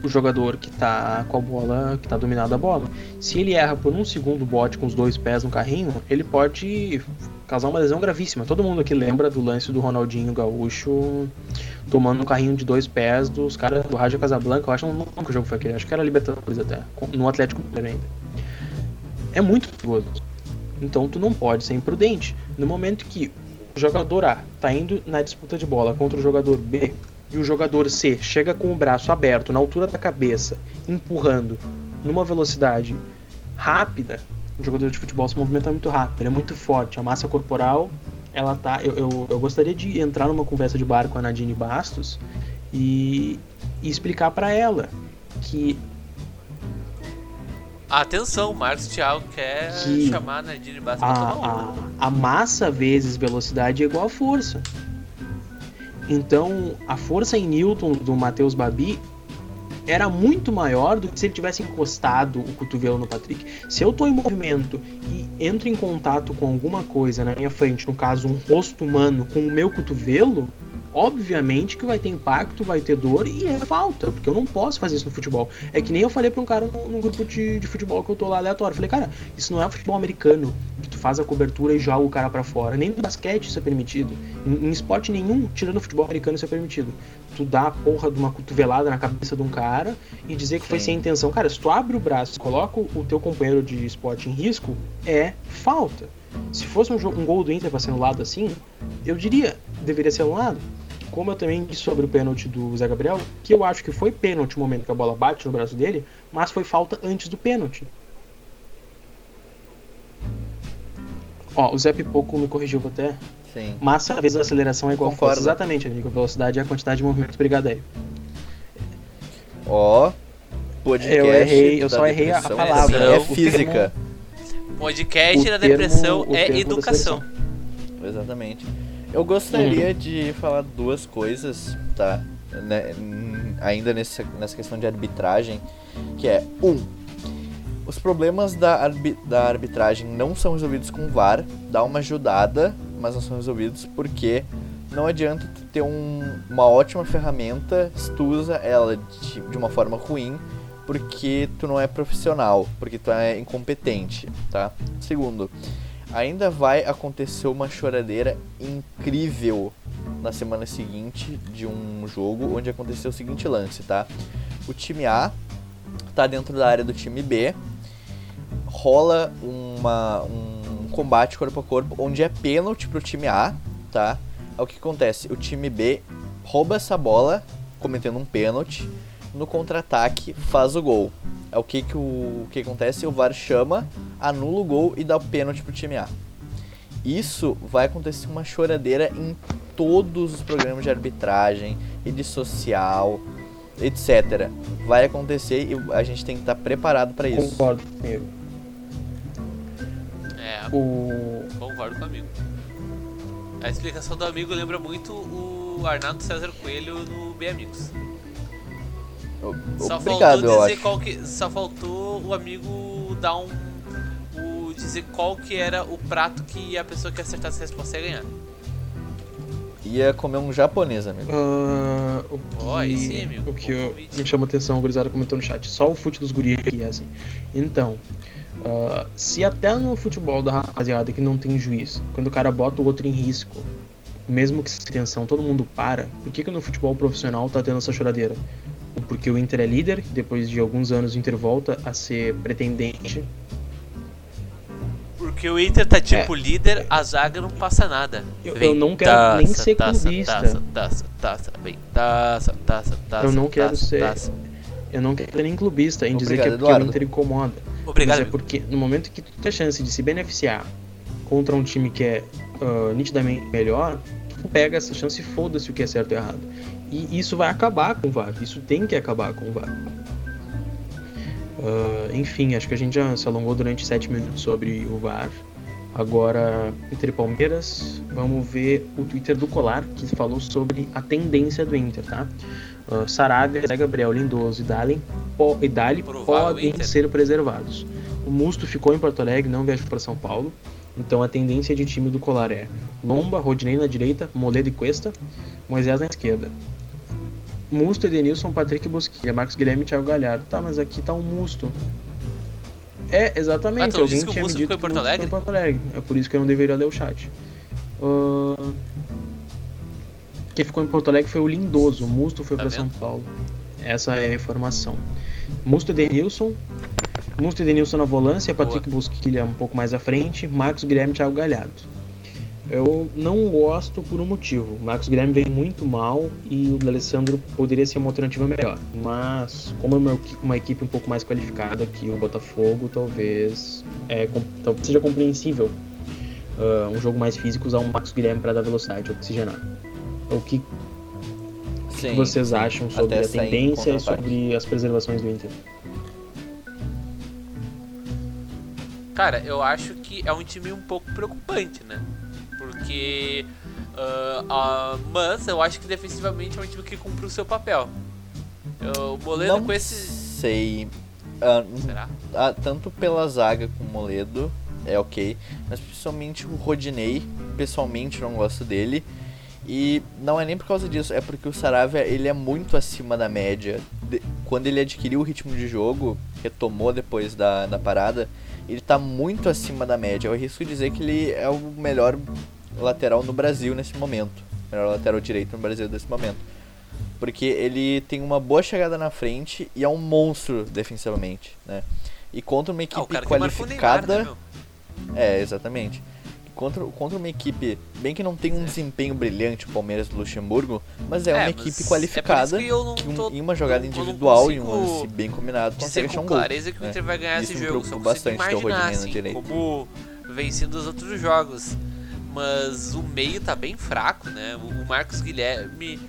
o jogador que tá com a bola, que tá dominado a bola. Se ele erra por um segundo bote com os dois pés no carrinho, ele pode causar uma lesão gravíssima. Todo mundo aqui lembra do lance do Ronaldinho Gaúcho tomando um carrinho de dois pés dos caras do Raja Casablanca. Eu acho não lembro que jogo foi aquele, acho que era Libertadores até, no Atlético Mineiro ainda é muito perigoso. Então tu não pode ser imprudente. No momento que o jogador A tá indo na disputa de bola contra o jogador B e o jogador C chega com o braço aberto na altura da cabeça, empurrando numa velocidade rápida, o jogador de futebol se movimenta muito rápido, ele é muito forte, a massa corporal, ela tá. Eu, eu, eu gostaria de entrar numa conversa de bar com a Nadine Bastos e, e explicar para ela que Atenção, Marcos Thiago quer Que chamar a Nadine Bastos a, uma. a, a massa vezes velocidade é igual a força. Então, a força em Newton do Matheus Babi era muito maior do que se ele tivesse encostado o cotovelo no Patrick. Se eu tô em movimento e entro em contato com alguma coisa na minha frente, no caso um rosto humano, com o meu cotovelo, obviamente que vai ter impacto, vai ter dor e é falta, porque eu não posso fazer isso no futebol. É que nem eu falei pra um cara num, grupo de, de futebol que eu tô lá aleatório. Falei, cara, isso não é futebol americano, que tu faz a cobertura e joga o cara pra fora. Nem no basquete isso é permitido. Em, em esporte nenhum, tirando o futebol americano, isso é permitido. Tu dá a porra de uma cotovelada na cabeça de um cara e dizer que foi Sim. sem intenção. Cara, se tu abre o braço, coloca o teu companheiro de esporte em risco, é falta. Se fosse um, um gol do Inter pra ser anulado assim, eu diria, deveria ser anulado. Como eu também disse sobre o pênalti do Zé Gabriel, que eu acho que foi pênalti no momento que a bola bate no braço dele, mas foi falta antes do pênalti. Ó, o Zé Pipoco me corrigiu até. Sim. Massa vezes a aceleração é igual força. Exatamente, amigo. A velocidade é a quantidade de movimentos. Obrigado aí. Ó, podcast. Eu errei, eu só errei a palavra, É física. Podcast O da termo- depressão é educação. Exatamente. Eu gostaria de falar duas coisas, tá? Né, ainda nessa, nessa questão de arbitragem, que é um, os problemas da, arbi- da arbitragem não são resolvidos com VAR, dá uma ajudada, mas não são resolvidos porque não adianta ter um- uma ótima ferramenta se tu usa ela de, de uma forma ruim, porque tu não é profissional, porque tu é incompetente, tá? Segundo, ainda vai acontecer uma choradeira incrível na semana seguinte de um jogo onde aconteceu o seguinte lance, tá? O time A tá dentro da área do time B, rola uma, um combate corpo a corpo onde é pênalti pro time A, tá? O que acontece? O time B rouba essa bola, cometendo um pênalti, no contra-ataque faz o gol. É o que que, o, o que acontece? O VAR chama, anula o gol e dá o pênalti pro time A. Isso vai acontecer uma choradeira em todos os programas de arbitragem, rede social, etc. Vai acontecer e a gente tem que estar preparado para isso. Concordo comigo. É, O... concordo com o amigo. A explicação do amigo lembra muito o Arnaldo César Coelho no Bem Amigos. Só Obrigado, faltou dizer qual que. Só faltou o amigo dar um. O, dizer qual que era o prato que a pessoa que acertasse a resposta ia ganhar. Ia comer um japonês, amigo. Ah, o que, aí sim, amigo. o que eu- me chama atenção, o gurizada comentou no chat, só o fute dos guris aqui é assim. Então, ah, se até no futebol da rapaziada que não tem juiz, quando o cara bota o outro em risco, mesmo que sem intenção, todo mundo para, por que, que no futebol profissional tá tendo essa choradeira? Porque o Inter é líder, depois de alguns anos o Inter volta a ser pretendente. Porque o Inter tá tipo líder, a zaga não passa nada. É. Eu- Vem eu não quero nem ser clubista. Taça, taça, taça, vem, taça, taça, taça. Eu não quero taça, ser- taça. Eu não quero ser nem clubista em dizer que é Obrigado, porque o Eduardo. Inter incomoda. Obrigado, Mas é porque no momento que tu tem a chance de se beneficiar contra um time que é ah, nitidamente melhor, tu pega essa chance e foda-se o que é certo e errado. E isso vai acabar com o VAR. Isso tem que acabar com o VAR. Ah, enfim, acho que a gente já se alongou durante sete minutos sobre o VAR. Agora, entre Palmeiras, vamos ver o Twitter do Colar, que falou sobre a tendência do Inter, tá? Uh, Saravia, Zé Gabriel, Lindoso e Dali, po e Dali podem Inter. ser preservados. O Musto ficou em Porto Alegre, não viajou para São Paulo. Então a tendência de time do Colar é Lomba, Rodinei na direita, Moledo e Cuesta, Moisés na esquerda. Musto, Edenilson, Patrick Bosquilha, Marcos Guilherme e Thiago Galhardo. Tá, mas aqui tá um Musto. É, exatamente. Ah, tu Alguém disse que o Musto ficou em Porto Alegre? Porto Alegre. É por isso que eu não deveria ler o chat. Ah, Quem ficou em Porto Alegre foi o Lindoso. O Musto foi Tá para? São Paulo. Essa é a informação. Musto e Denilson. Musto e Denilson na volância, Patrick Bosquilha um pouco mais à frente, Marcos Guilherme e Thiago Galhardo. Eu não gosto por um motivo. O Marcos Guilherme vem muito mal e o D'Alessandro poderia ser uma alternativa melhor. Mas, como é uma, equipe um pouco mais qualificada que o Botafogo, talvez, é, seja compreensível ah, um jogo mais físico usar um Marcos Guilherme para dar velocidade, oxigenar. O que Sim, vocês sim. acham sobre Até a tendência e sobre as preservações do Inter? Cara, eu acho que é um time um pouco preocupante, né? Porque. ah, ah, mas eu acho que defensivamente é um time que cumpre o seu papel. Eu- O Moledo Não com esse. sei. Ah, Será? ah, tanto pela zaga com o Moledo, é ok. Mas principalmente o Rodinei, pessoalmente não gosto dele. E não é nem por causa disso, é porque o Saravia ele é muito acima da média. De- quando ele adquiriu o ritmo de jogo, retomou depois da, da parada, ele tá muito acima da média. Eu arrisco dizer que ele é o melhor lateral no Brasil nesse momento. Melhor lateral direito no Brasil nesse momento. Porque ele tem uma boa chegada na frente e é um monstro defensivamente, né? E contra uma Ah, equipe marcou o Neymar, qualificada. né? É, exatamente. Contra, contra uma equipe, bem que não tem um desempenho brilhante, o Palmeiras do Luxemburgo, mas é, É, uma equipe é qualificada isso que que um- em uma jogada individual e um lance bem combinado consegue achar um gol. clareza que o né? Inter vai ganhar Isso esse jogo. Só bastante imaginar, assim, direita. como vencido os outros jogos. Mas o meio tá bem fraco, né? O Marcos Guilherme.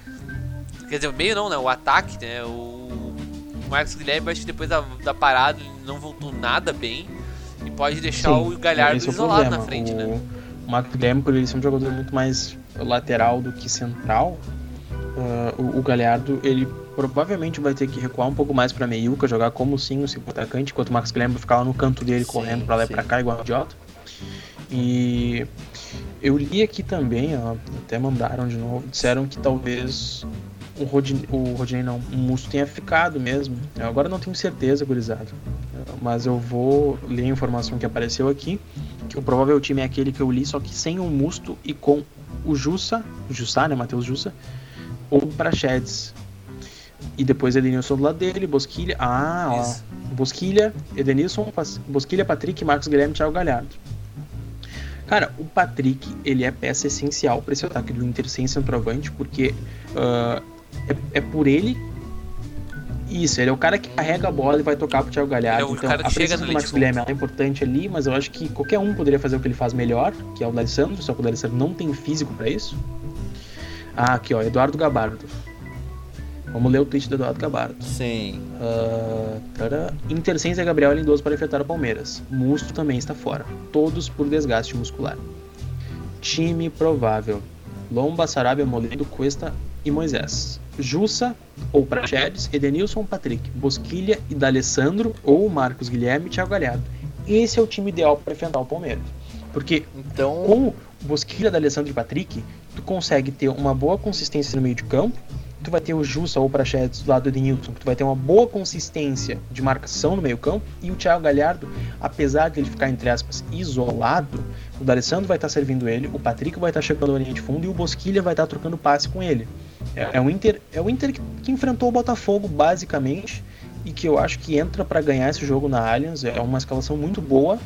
Quer dizer, o meio não, né? O ataque, né? O o Marcos Guilherme, acho que depois da, da parada ele não voltou nada bem. E pode deixar o Galhardo é isolado na frente, o, né? O Guilherme, por ele ser um jogador muito mais lateral do que central, ah, o, o Galhardo, ele provavelmente vai ter que recuar um pouco mais pra meiuca, jogar como sim o segundo atacante, enquanto o Marcos Guilherme vai ficar lá no canto dele, Sim, correndo pra lá e sim. pra cá, igual um idiota. E eu li aqui também, ó, até mandaram de novo, disseram que talvez o Rodinei, o Rodinei não, o Musto tenha ficado mesmo. Eu agora não tenho certeza, gurizada. Mas eu vou ler a informação que apareceu aqui, que o provável time é aquele que eu li, só que sem o Musto e com o Jussa, Jussá, né, Matheus Jussa, ou o Prachedes. E depois Edenilson do lado dele, Bosquilha, ah, ó, Isso. Bosquilha, Edenilson, Bosquilha, Patrick, Marcos Guilherme, Thiago Galhardo. Cara, o Patrick, ele é peça essencial para esse ataque do Inter sem centroavante, porque ah, é, é por ele. Isso, ele é o cara que carrega a bola e vai tocar pro Thiago Galhardo. Ele é o então, cara que a presença do de Guilherme é importante ali, mas eu acho que qualquer um poderia fazer o que ele faz melhor, que é o D'Alessandro, só que o D'Alessandro não tem físico para isso. Ah, aqui ó, Eduardo Gabardo. Vamos ler o tweet do Eduardo Gabardo. Sim. Tará. Inter sem Zé Gabriel e Lindoso para enfrentar o Palmeiras. Musto também está fora. Todos por desgaste muscular. Time provável. Lomba, Sarabia, Moledo, Cuesta, e Moisés. Jussa ou Praxedes, Edenilson, Patrick, Bosquilha e D'Alessandro ou Marcos Guilherme e Thiago Galhardo. Esse é o time ideal para enfrentar o Palmeiras. Porque Então, com Bosquilha, D'Alessandro e Patrick, tu consegue ter uma boa consistência no meio de campo. Tu vai ter o Jussa ou o Praxedes do lado do Edenilson, que tu vai ter uma boa consistência de marcação no meio campo. E o Thiago Galhardo, apesar de ele ficar, entre aspas, isolado, o D'Alessandro vai estar servindo ele, o Patrick vai estar chegando na linha de fundo e o Bosquilha vai estar trocando passe com ele. É, é o Inter, é o Inter que, que enfrentou o Botafogo, basicamente, e que eu acho que entra para ganhar esse jogo na Allianz. É uma escalação muito boa,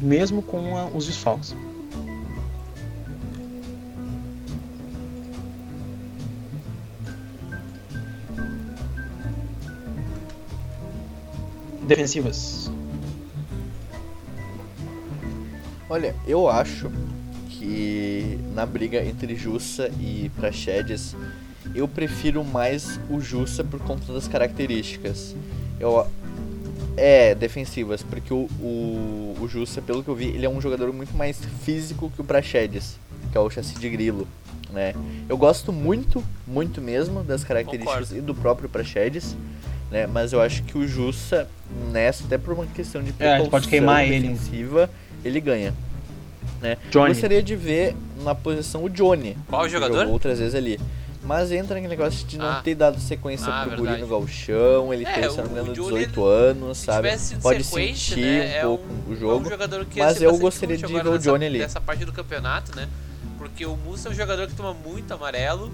mesmo com a- os desfalques. Defensivas. olha, eu acho que na briga entre Jussa e Praxedes, eu prefiro mais o Jussa por conta das características. Eu é defensivas, porque o, o, o Jussa, pelo que eu vi, ele é um jogador muito mais físico que o Praxedes, que é o chassi de grilo, né? Eu gosto muito, muito mesmo das características Concordo. e do próprio Praxedes, né? Mas eu acho que o Jussa nessa, até por uma questão de É, pode queimar propulsão ele. defensiva, ele ganha. Né? Johnny. Gostaria de ver na posição o Johnny. Qual que jogador? Jogou outras vezes ali. Mas entra naquele negócio de não Ah. ter dado sequência Ah, pro Guri verdade. no galchão, ele É, tem, se não me engano, o Johnny, 18 anos, Se sabe? Pode sentir né, um é pouco um, o É um jogo. jogador que ia mas eu gostaria de ver o nessa- Johnny ali. Nessa parte do campeonato, né? Porque o Mussa é um jogador que toma muito amarelo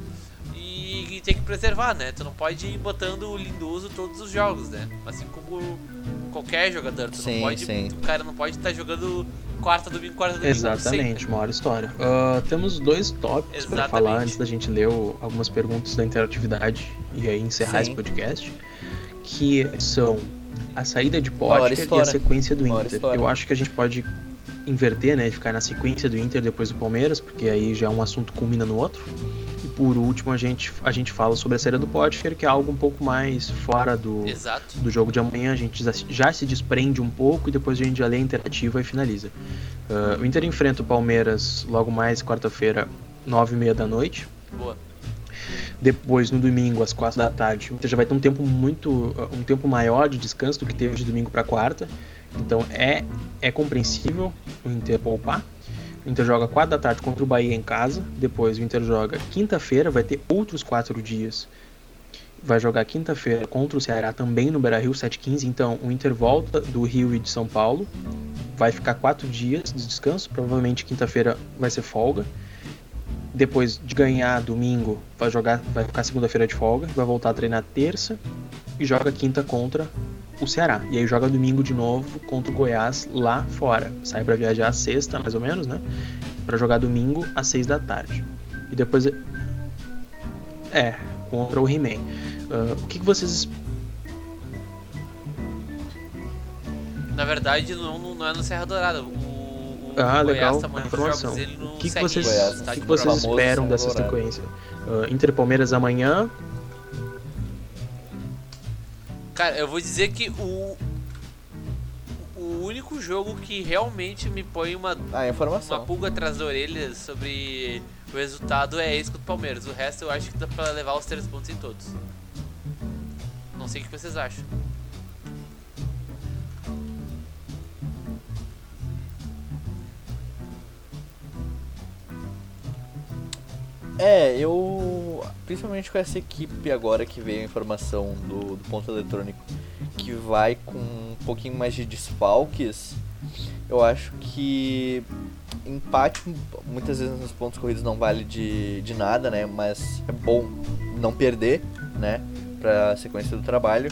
e, e tem que preservar, né? Tu não pode ir botando o Lindoso todos os jogos, né? Assim como qualquer jogador. Tu Sim, não pode, sim. O cara não pode estar jogando quarta, domingo, quarta, domingo. Exatamente, sempre. uma hora história. Ah, temos dois tópicos para falar antes da gente ler o- algumas perguntas da interatividade e aí encerrar Sim. esse podcast, que são a saída de Potker e a sequência do Inter. Eu acho que a gente pode inverter, né, ficar na sequência do Inter depois do Palmeiras, porque aí já um assunto culmina no outro. Por último a gente a gente fala sobre a saída do Potker, que é algo um pouco mais fora do Exato. do jogo de amanhã, a gente já- já se desprende um pouco e depois a gente já lê a interativa e finaliza. Ah, o Inter enfrenta o Palmeiras logo mais quarta-feira, nove e meia da noite. Boa. Depois, no domingo, às quatro da tarde, o Inter já vai ter um tempo muito. um tempo maior de descanso do que teve de domingo para quarta. Então é, é compreensível o Inter poupar. O Inter joga quatro da tarde contra o Bahia em casa. Depois o Inter joga quinta-feira, vai ter outros quatro dias. Vai jogar quinta-feira contra o Ceará também no Beira Rio, 7h15. Então o Inter volta do Rio e de São Paulo. Vai ficar quatro dias de descanso. Provavelmente quinta-feira vai ser folga depois de ganhar domingo, vai jogar, vai ficar segunda-feira de folga, vai voltar a treinar terça e joga quinta contra o Ceará. E aí joga domingo de novo contra o Goiás lá fora. Sai para viajar sexta, mais ou menos, né? Para jogar domingo às seis da tarde. E depois é contra o He-Man. Ah, o que, que vocês Na verdade, não, não é no Serra Dourada. O, o Ah, Goiás legal, tá informação. jogos dele no O que, que vocês, Goiás, o que estádio que vocês esperam dessa sequência? Ah, Inter Palmeiras amanhã. Cara, eu vou dizer que o. O único jogo que realmente me põe uma, Ah, uma informação. pulga atrás da orelha sobre o resultado é esse contra o Palmeiras. O resto eu acho que dá pra levar os três pontos em todos. Não sei o que vocês acham. É, eu. Principalmente com essa equipe agora que veio a informação do, do ponto eletrônico que vai com um pouquinho mais de desfalques, eu acho que empate muitas vezes nos pontos corridos não vale de, de nada, né? Mas é bom não perder, né? Pra sequência do trabalho.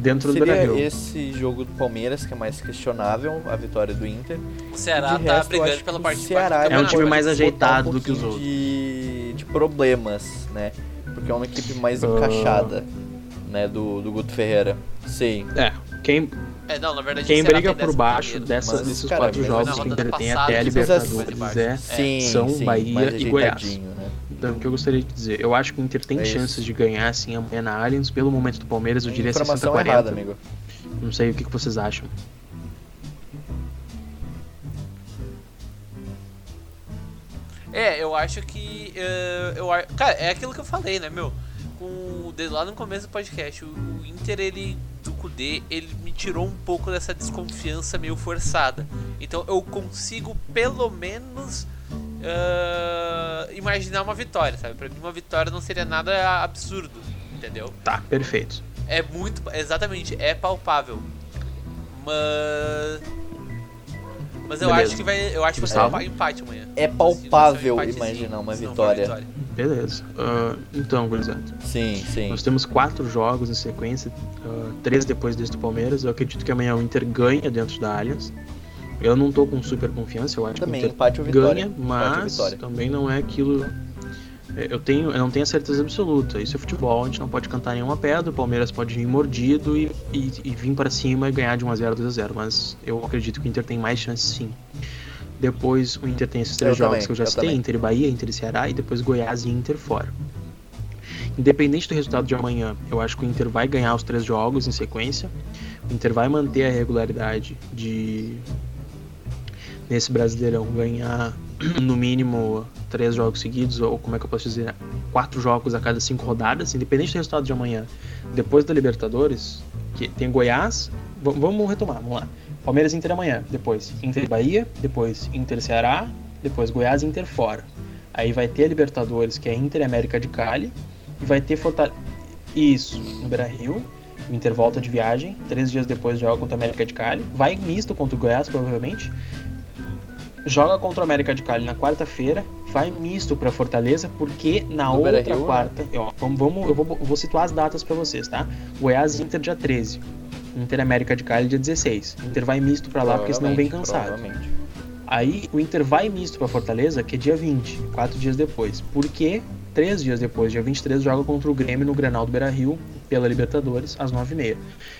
Dentro do Seria Rio. esse jogo do Palmeiras que é mais questionável, a vitória do Inter. O Ceará tá resto, eu brigando pela que parte Ceará do É um time mais ajeitado um do que os pouquinho De, de problemas, né? Porque é uma equipe mais Ah. encaixada, né? Do, do Guto Ferreira. Sim. É, quem, É, não, na verdade, quem o Ceará briga por baixo primeiro. dessas, Mas, desses cara, quatro jogos que o rodada Inter tem passada, até a eles Libertadores fizeram é Sim, São sim, Bahia e Goiás. Né? Então, o que eu gostaria de dizer? Eu acho que o Inter tem É isso. chances de ganhar assim amanhã na Allianz. Pelo momento do Palmeiras, eu diria Informação 60-40. errada, amigo. Não sei o que, que vocês acham. É, eu acho que. Uh, eu, cara, é aquilo que eu falei, né, meu? Com, desde lá no começo do podcast, o, o Inter, ele. Do Kudê, ele me tirou um pouco dessa desconfiança meio forçada. Então eu consigo, pelo menos. Uh, imaginar uma vitória, sabe? Pra mim, uma vitória não seria nada absurdo, entendeu? Tá, perfeito. É muito. Exatamente, é palpável. Mas. Mas eu Beleza. acho que vai. Eu acho que vai ser um empate amanhã. É palpável imaginar uma vitória. vitória. Beleza. Uh, então, gurizada. Sim, sim. Nós temos quatro jogos em sequência, uh, três depois desse do Palmeiras. Eu acredito que amanhã o Inter ganha dentro da Allianz. Eu não tô com super confiança, eu acho também, que o Inter empate ou vitória. ganha, mas também não é aquilo é, eu tenho, eu não tenho a certeza absoluta. Isso é futebol, a gente não pode cantar nenhuma pedra. O Palmeiras pode vir mordido e, e, e vir para cima e ganhar de 1x0, 2x0. Mas eu acredito que o Inter tem mais chances sim. Depois o Inter tem esses três eu jogos também, que eu já eu citei: também. Inter e Bahia, Inter e Ceará, e depois Goiás e Inter fora. Independente do resultado de amanhã, eu acho que o Inter vai ganhar os três jogos em sequência. O Inter vai manter a regularidade de nesse Brasileirão ganhar no mínimo três jogos seguidos, ou como é que eu posso dizer, quatro jogos a cada cinco rodadas, independente do resultado de amanhã, depois da Libertadores, que tem Goiás, vamos retomar, vamos lá. Palmeiras Inter amanhã, depois Inter Bahia, depois Inter Ceará, depois Goiás Inter fora. Aí vai ter a Libertadores, que é Inter América de Cali, e vai ter Fortaleza. Isso, no. O Inter volta de viagem, três dias depois joga contra a América de Cali. Vai misto contra o Goiás, provavelmente joga contra o América de Cali na quarta-feira, vai misto para Fortaleza, porque na no outra quarta, ó, vamos, vamos, eu vou, vou situar as datas para vocês, tá? Goiás Inter dia 13, Inter América de Cali dia 16. Inter vai misto para lá porque senão vem cansado. Aí o Inter vai misto para Fortaleza, que é dia 20, quatro dias depois. Porque três dias depois, dia 23, joga contra o Grêmio no Grenal do Beira-Rio pela Libertadores às 9h30.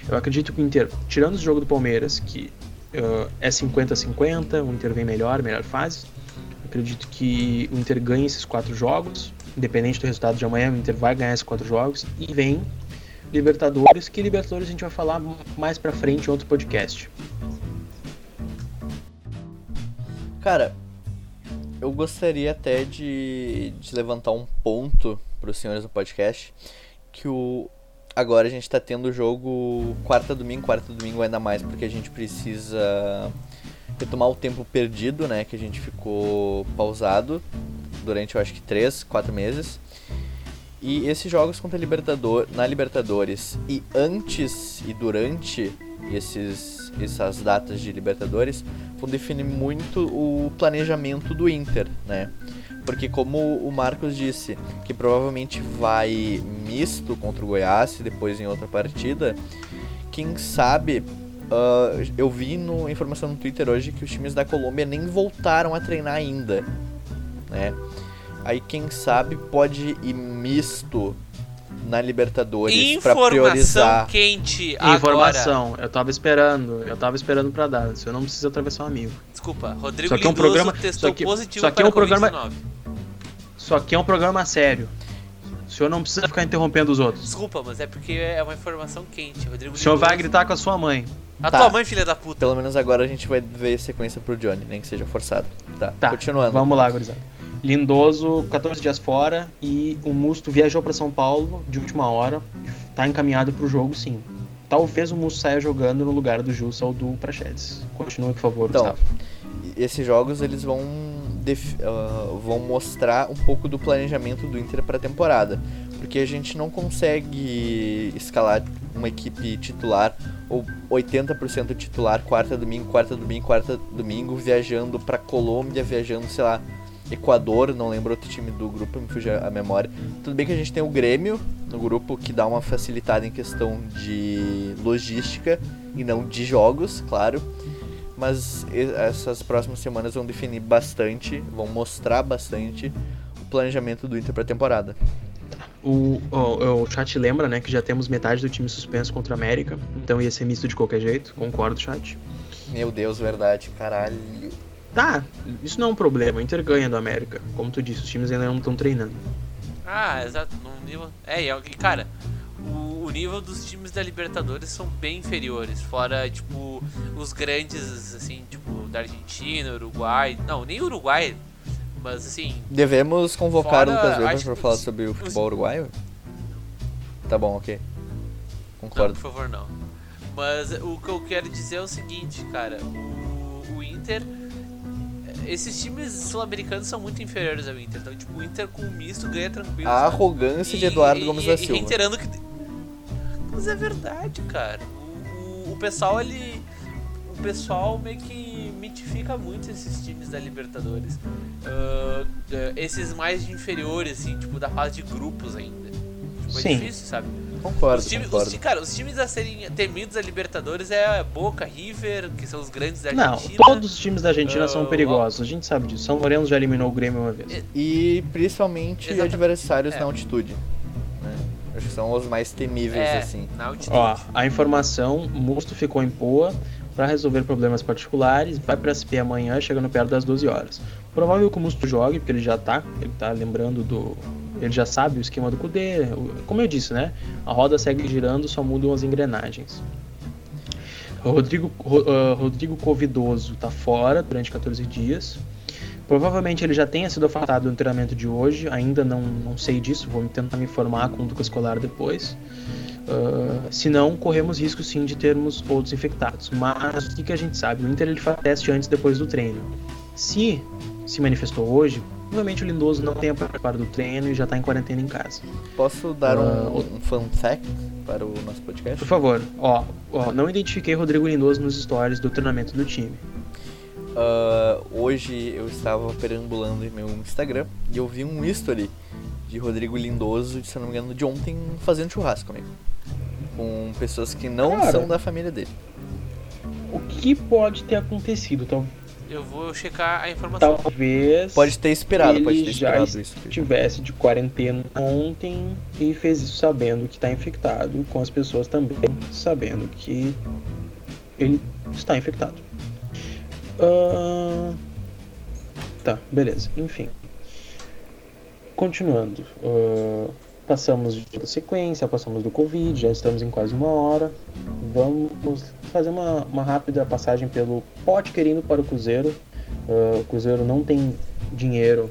Eu acredito que o Inter, tirando o jogo do Palmeiras, que uh, é 50-50, o Inter vem melhor, melhor fase. Acredito que o Inter ganha esses quatro jogos, independente do resultado de amanhã, o Inter vai ganhar esses quatro jogos e vem Libertadores, que Libertadores a gente vai falar mais pra frente em outro podcast. Cara, eu gostaria até de, de levantar um ponto para os senhores do podcast que o agora a gente tá tendo o jogo quarta domingo, quarta domingo ainda mais, porque a gente precisa retomar o tempo perdido, né? Que a gente ficou pausado durante eu acho que 3, 4 meses. E esses jogos contra Libertador, na Libertadores e antes e durante esses, essas datas de Libertadores vão definir muito o planejamento do Inter, né? Porque como o Marcos disse, que provavelmente vai misto contra o Goiás e depois em outra partida, quem sabe uh, eu vi no informação no Twitter hoje que os times da Colômbia nem voltaram a treinar ainda, né? Aí quem sabe pode ir misto na Libertadores para priorizar. quente Informação. Eu tava esperando, eu tava esperando para dar. Você não precisa atravessar um amigo. Desculpa, Rodrigo Só que é um programa, testou aqui, positivo só que é um programa, Isso aqui é um programa sério. O senhor não precisa ficar interrompendo os outros. Desculpa, mas é porque é uma informação quente. Rodrigo o senhor vai gritar com a sua mãe. A tá. tua mãe, filha da puta. Pelo menos agora a gente vai ver sequência pro Johnny, nem que seja forçado. Tá, tá. continuando. Vamos lá, gurizada. Lindoso, 14 dias fora e o Musto viajou para São Paulo de última hora. Tá encaminhado pro jogo, sim. Talvez o Musto saia jogando no lugar do Jussa ou do Prachedes. Continue, por favor, então, Gustavo. Esses jogos eles vão, uh, vão mostrar um pouco do planejamento do Inter para a temporada. Porque a gente não consegue escalar uma equipe titular ou 80% titular quarta domingo, quarta domingo, quarta domingo, viajando para Colômbia, viajando, sei lá, Equador, não lembro outro time do grupo, me fugiu a memória. Tudo bem que a gente tem o Grêmio no grupo que dá uma facilitada em questão de logística e não de jogos, claro. Mas essas próximas semanas vão definir bastante, vão mostrar bastante o planejamento do Inter para a temporada. O, o, o, chat lembra, né, que já temos metade do time suspenso contra a América, então ia ser misto de qualquer jeito, concordo, chat. Meu Deus, verdade, caralho. Tá, isso não é um problema. O Inter ganha do América. Como tu disse, os times ainda não estão treinando. Ah, exato. No nível... É, e cara, o, o, nível dos times da Libertadores são bem inferiores. Fora, tipo, os grandes, assim, tipo, da Argentina, Uruguai. Não, nem Uruguai. Mas assim, Devemos convocar Fora, o Lucas Weber pra falar os- sobre o os- futebol uruguaio? Tá bom, ok. não, Concordo. por favor, não. Mas o que eu quero dizer é o seguinte, cara, o, o Inter. Esses times sul-americanos são muito inferiores ao Inter. Então, tipo, o Inter com o misto ganha tranquilo. A sabe? arrogância de E- Eduardo e- Gomes e- da e Silva. reiterando que. Mas é verdade, cara. O, o, o pessoal, ele. O pessoal meio que mitifica muito esses times da Libertadores. Ah, esses mais inferiores, assim, tipo, da fase de grupos ainda. Tipo, é Sim. difícil, sabe? Concordo, Os times, os, concordo. ti- cara, os times a serem temidos da Libertadores é Boca, River, que são os grandes da Não, Argentina. todos os times da Argentina são Ah, perigosos. A gente sabe disso. São Lourenço já eliminou o Grêmio uma vez. E principalmente Exatamente. adversários É. na altitude. né? Acho que são os mais temíveis, É, assim. na altitude. Ó, a informação, Musto ficou em Poa para resolver problemas particulares, vai para SP amanhã, chegando perto das 12 horas. Provável que o Musto jogue, porque ele já tá, ele tá lembrando do ele já sabe o esquema do Cudê, o- como eu disse, né? A roda segue girando, só mudam as engrenagens. Rodrigo, Ro- ah, Rodrigo Covidoso tá fora durante 14 dias. Provavelmente ele já tenha sido afastado do treinamento de hoje, ainda não, não sei disso, vou tentar me informar com o Lucas Colar depois. Uh, se não, corremos risco sim de termos outros infectados. Mas o que, que a gente sabe? O Inter ele faz teste antes e depois do treino. Se se manifestou hoje, provavelmente o Lindoso não tenha participado do treino e já está em quarentena em casa. Posso dar Ah, um, o- um fun fact para o nosso podcast? Por favor, ó, ó, não identifiquei Rodrigo Lindoso nos stories do treinamento do time. Ah, hoje eu estava perambulando em meu Instagram e eu vi um history de Rodrigo Lindoso, se não me engano, de ontem fazendo churrasco comigo. Com pessoas que não Cara. são da família dele. O que pode ter acontecido? Tal- Eu vou checar a informação. Talvez Pode ter esperado, pode ter já esperado isso. filho. estivesse de quarentena ontem e fez isso sabendo que está infectado, com as pessoas também sabendo que ele está infectado. Ah, Tá, beleza. Enfim. Continuando. ah, passamos da sequência, passamos do Covid, já estamos em quase uma hora. Vamos fazer uma, uma rápida passagem pelo pote querendo para o Cruzeiro. Ah, o Cruzeiro não tem dinheiro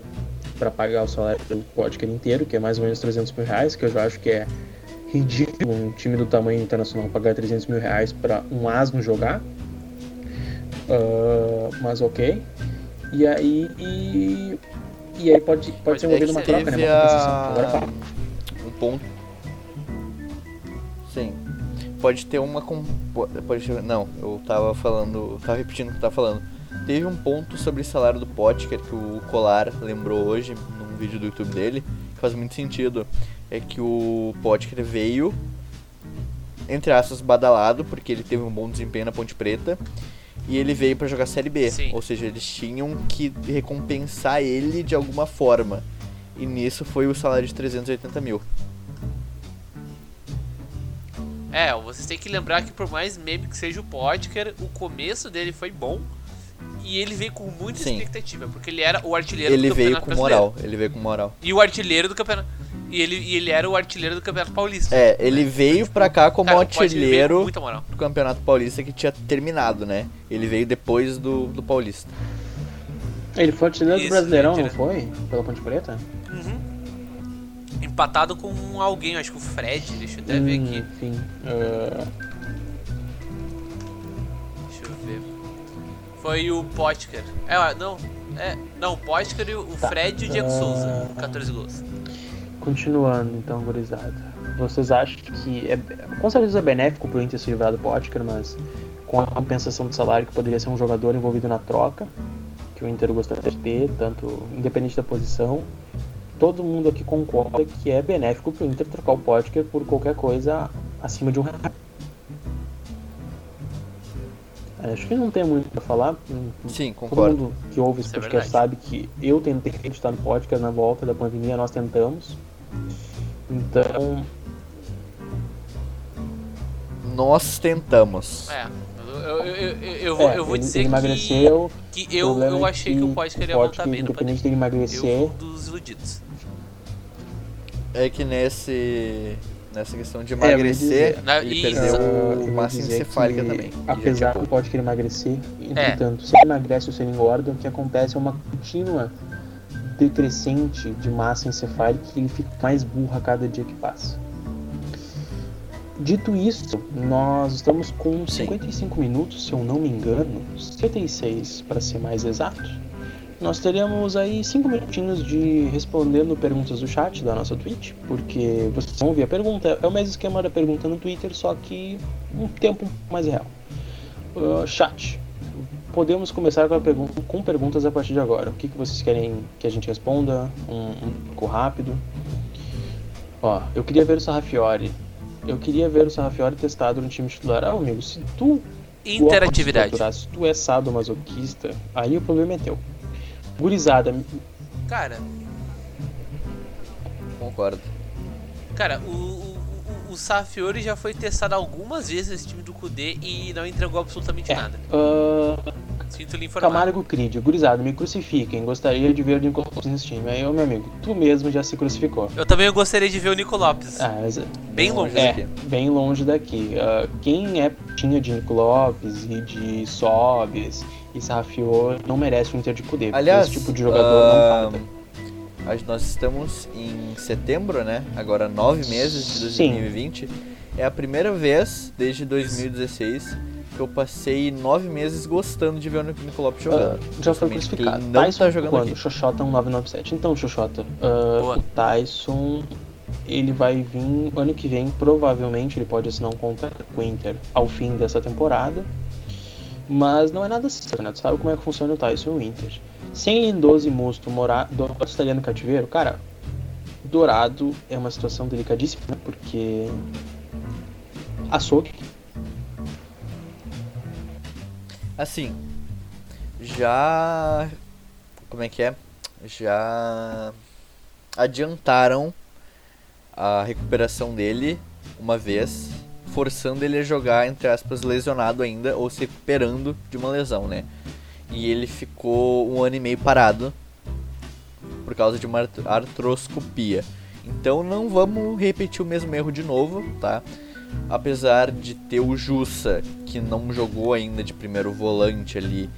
para pagar o salário do Potker inteiro, que é mais ou menos 300 mil reais, que eu já acho que é ridículo um time do tamanho internacional pagar 300 mil reais para um asno jogar. Ah, mas ok. E aí. E, e aí pode, pode Mas ser envolvido uma troca, né? Uma compensação. Agora a... fala. um ponto. Sim. Pode ter uma. Pode ter... Não, eu tava falando. Tava repetindo o que eu tava falando. Teve um ponto sobre o salário do Potker que o Colar lembrou hoje num vídeo do YouTube dele, que faz muito sentido. É que o Potker veio, entre aspas, badalado, porque ele teve um bom desempenho na Ponte Preta. E ele veio pra jogar Série B. Sim. Ou seja, eles tinham que recompensar ele de alguma forma. E nisso foi o salário de 380 mil. É, vocês têm que lembrar que por mais meme que seja o Potker, o começo dele foi bom. E ele veio com muita Sim. expectativa, porque ele era o artilheiro Ele do veio Campeonato com Brasileiro. moral. Ele veio com moral. E o artilheiro do campeonato. E ele, e ele era o artilheiro do Campeonato Paulista. É, ele veio pra cá como Cara, veio artilheiro do Campeonato Paulista que tinha terminado, né? Ele veio depois do, do Paulista. Ele foi artilheiro do Isso, Brasileirão, não foi? Pela Ponte Preta? Empatado com alguém, acho que o Fred, deixa eu até ver Hum, aqui. Enfim. ah, Deixa eu ver. Foi o Potker. É, ó, não. É, não, o Potker, e o Tá. Fred e o Diego Ah. Souza, 14 gols. Continuando, então, gurizada. Vocês acham que é, com certeza é benéfico pro Inter se livrar do Potker, mas com a compensação de salário que poderia ser um jogador envolvido na troca, que o Inter gostaria de ter, tanto independente da posição, todo mundo aqui concorda que é benéfico pro Inter trocar o Potker por qualquer coisa acima de um real. Acho que não tem muito pra falar. Sim, Todo concordo. mundo que ouve esse Isso é podcast verdade. sabe que eu tentei acreditar no podcast na volta da pandemia, nós tentamos. Então, Nós tentamos. É, eu, eu, eu, eu, eu vou, é, eu vou ele, dizer ele que, emagreceu. que o eu, eu é achei que o Potker ia o voltar bem no independente pandemia. dele Eu emagrecer, fui um dos iludidos. É que nesse. Nessa questão de É, emagrecer, dizer. Na- ele e- perdeu Ah, massa encefálica que, também. que já Apesar tinha do pouco. Potker emagrecer, É. entretanto, se ele emagrece ou se ele engorda, o que acontece é uma contínua decrescente de massa encefálica e ele fica mais burro a cada dia que passa. Dito isso, nós estamos com Sim. 55 minutos, se eu não me engano, 56 para ser mais exato. Nós teremos aí 5 minutinhos de respondendo perguntas do chat da nossa Twitch, porque vocês vão ver a pergunta, é o mesmo esquema da pergunta no Twitter, só que um tempo mais real. Uh, chat, podemos começar com, pergun com perguntas a partir de agora. O que, que vocês querem que a gente responda? Um, um pouco rápido. Ó, eu queria ver o Sarrafiore. Eu queria ver o Sarrafiore testado no time titular. Ah, amigo, se tu Interatividade. se tu é sadomasoquista, aí o problema é teu. Gurizada, Cara, Concordo. cara, o, o, o, o Safiori já foi testado algumas vezes nesse time do Kudê e não entregou absolutamente é. nada. ah, Sinto lhe informar. Camargo Creed, gurizada, me crucifiquem. Gostaria de ver o Nico Lopes nesse time. Aí, ô meu amigo, tu mesmo já se crucificou. Eu também gostaria de ver o Nico Lopes. Ah, mas bem longe. É, daqui. bem longe daqui. Ah, quem é tinha de Nico Lopes e de Sobes e Sarrafior não merece o Inter de porque Aliás, esse tipo de jogador ah, não falta. Acho que nós estamos em setembro, né? Agora nove meses de Sim. 2020. É a primeira vez desde 2016 que eu passei nove meses gostando de ver o Nico Lopes Ah, jogando. já foi crucificado. Não Tyson tá jogando quando? aqui. Xoxota 1997. Então, Xoxota, ah, Boa. o Tyson ele vai vir ano que vem, provavelmente ele pode assinar um contrato com o Inter ao fim dessa temporada. Mas não é nada certo, né? Tu sabe como é que funciona o Tyson e o Inter. Sem Lindoso e Musto Dourado estaria no cativeiro, cara. Dourado é uma situação delicadíssima, né? porque açougue. Assim, já. Como é que é? Já adiantaram a recuperação dele uma vez, forçando ele a jogar, entre aspas, lesionado ainda, ou se recuperando de uma lesão, né? E ele ficou um ano e meio parado por causa de uma art- artroscopia. Então não vamos repetir o mesmo erro de novo, tá? Apesar de ter o Jussa, que não jogou ainda de primeiro volante ali,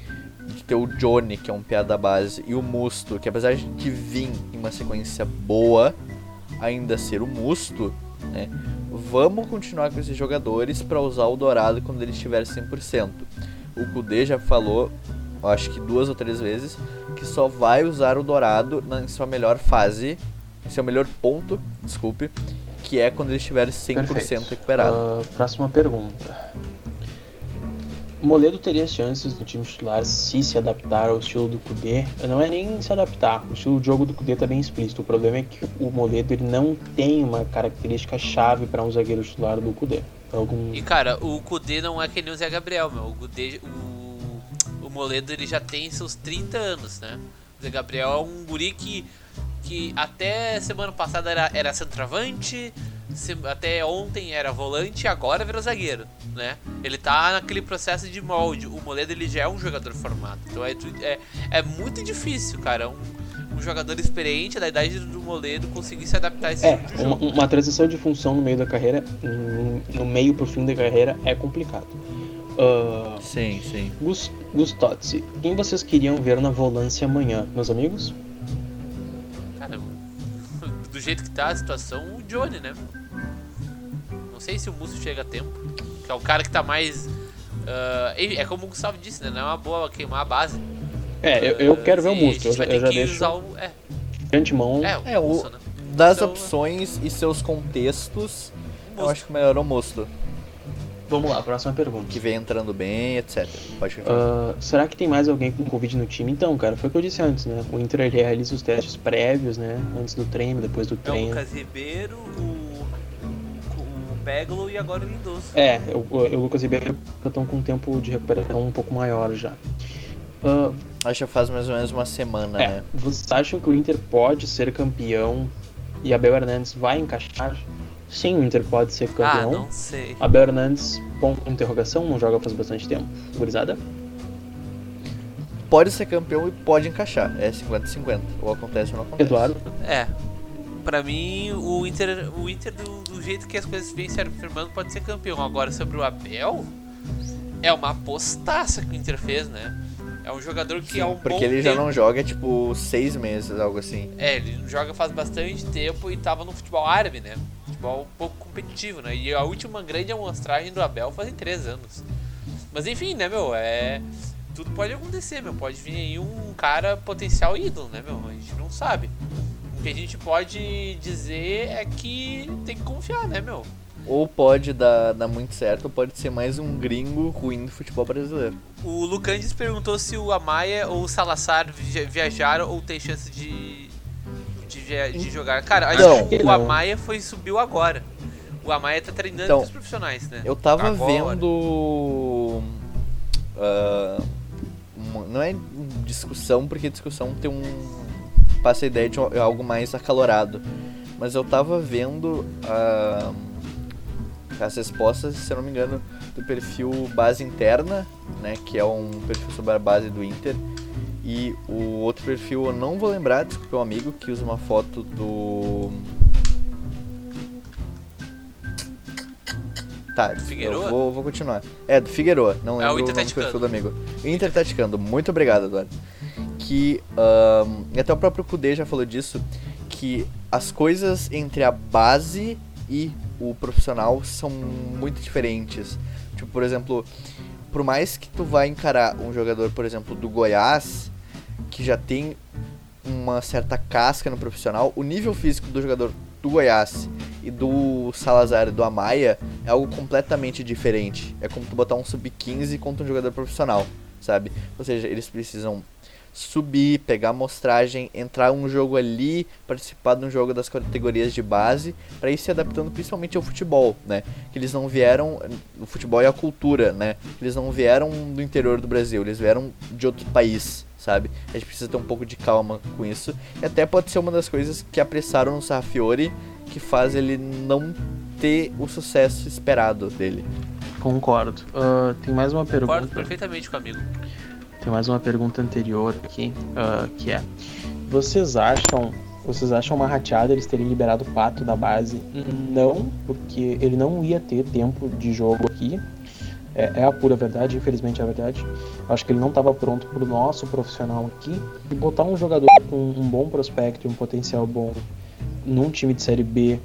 de ter o Johnny, que é um piada da base, e o Musto, que apesar de vir em uma sequência boa, ainda ser o Musto, né? Vamos continuar com esses jogadores para usar o Dourado quando ele estiver 100%. O Kudê já falou, acho que duas ou três vezes, que só vai usar o Dourado na, sua melhor fase, em seu melhor ponto, desculpe, que é quando ele estiver 100% Perfeito. recuperado. Ah, próxima pergunta. Moledo teria chances no time titular se se adaptar ao estilo do Kudê? Não é nem se adaptar, o estilo de jogo do Kudê tá bem explícito. O problema é que o Moledo ele não tem uma característica chave para um zagueiro titular do Kudê. Algum... E cara, o Kudê não é que nem o Zé Gabriel, meu. O Kudê, o, o Moledo ele já tem seus 30 anos, né? O Zé Gabriel é um guri que, que até semana passada era, era centroavante, se- até ontem era volante e agora virou zagueiro, né? Ele tá naquele processo de molde. O Moledo ele já é um jogador formado. Então é, é, é muito difícil, cara. Um, um jogador experiente da idade do Moledo conseguir se adaptar a esse É, tipo de uma, jogo. uma transição de função no meio da carreira, no- no meio pro fim da carreira, é complicado. Ah, Sim, sim. Gus, Gustotzi, quem vocês queriam ver na volância amanhã? Meus amigos? Cara, do jeito que tá a situação, o Johnny, né? Não sei se o Musso chega a tempo. Que é o cara que tá mais. e- é como o Gustavo disse, né? Não é uma boa queimar a base. É, eu, eu Ah, quero ver o a eu gente já, vai eu ter já que deixo usar o. É, de antemão. é, o É, o- Musso, né? Das Então, opções e seus contextos, eu acho que o melhor é o Mosto, Vamos lá, próxima pergunta. que vem entrando bem, etc. Pode. Ah, será que tem mais alguém com Covid no time? Então, cara, foi o que eu disse antes, né? O Inter ele realiza os testes prévios, né? Antes do treino, depois do É o treino. Lucas Ribeiro, o. O Peglo e agora o Lindoso. É, o, o Lucas Ribeiro estão com um tempo de recuperação um pouco maior já. Ah, Acho que faz mais ou menos uma semana, é, né? vocês acham que o Inter pode ser campeão e Abel Hernandes vai encaixar? Sim, o Inter pode ser Ah, campeão. não sei. Abel Hernandes, ponto de interrogação, não joga faz bastante tempo. Gurizada? Pode ser campeão e pode encaixar. É 50-50. Ou acontece ou não acontece. Eduardo? É. Pra mim, o Inter, o Inter do, do jeito que as coisas vêm se afirmando, pode ser campeão. Agora, sobre o Abel, é uma apostaça que o Inter fez, né? É um jogador que Sim, é um porque ele já tempo- não joga, tipo, seis meses, algo assim. É, ele joga faz bastante tempo e tava no futebol árabe, né? Futebol um pouco competitivo, né? E a última grande amostragem do Abel fazem três anos. Mas enfim, né, meu? É. Tudo pode acontecer, meu. Pode vir aí um cara potencial ídolo, né, meu? A gente não sabe. O que a gente pode dizer é que tem que confiar, né, meu? Ou pode dar, dar muito certo, ou pode ser mais um gringo ruim do futebol brasileiro. O Lucandes perguntou se o Amaya ou o Salazar via- viajaram ou tem chance de, de, via- de jogar. Cara, acho que o Não. Amaya foi, subiu agora. O Amaya tá treinando Então, os profissionais, né? Eu tava Agora. vendo. uma- não é discussão, porque discussão tem um. Passa a ideia de algo mais acalorado. Mas eu tava vendo ah, as respostas, se eu não me engano, do perfil Base Interna, né? Que é um perfil sobre a base do Inter. E o outro perfil eu não vou lembrar, desculpa, é um amigo que usa uma foto do. Tá, Figueroa? eu vou, vou continuar. É, do Figueroa, não É, o lembro Inter o tá nome do perfil do amigo. Inter taticando, muito obrigado, Eduardo. Que, e até o próprio Kudê já falou disso, que as coisas entre a base e o profissional são muito diferentes. Tipo, por exemplo, por mais que tu vá encarar um jogador, por exemplo, do Goiás, que já tem uma certa casca no profissional, o nível físico do jogador do Goiás e do Salazar e do Amaya é algo completamente diferente. É como tu botar um sub-15 contra um jogador profissional, sabe? Ou seja, eles precisam subir, pegar amostragem, entrar um jogo ali, participar de um jogo das categorias de base, para ir se adaptando principalmente ao futebol, né? Que eles não vieram, o futebol é a cultura, né? Eles não vieram do interior do Brasil, eles vieram de outro país, sabe? A gente precisa ter um pouco de calma com isso. E até pode ser uma das coisas que apressaram no Sarrafiore, que faz ele não ter o sucesso esperado dele. Concordo. Ah, tem mais uma Concordo pergunta. perfeitamente com o amigo. Tem mais uma pergunta anterior aqui, ah, que é: vocês acham, vocês acham uma rateada eles terem liberado o Pato da base? Não, porque ele não ia ter tempo de jogo aqui. É, é a pura verdade, infelizmente é a verdade. Acho que ele não estava pronto para o nosso profissional aqui. E botar um jogador com um bom prospecto e um potencial bom num time de série B,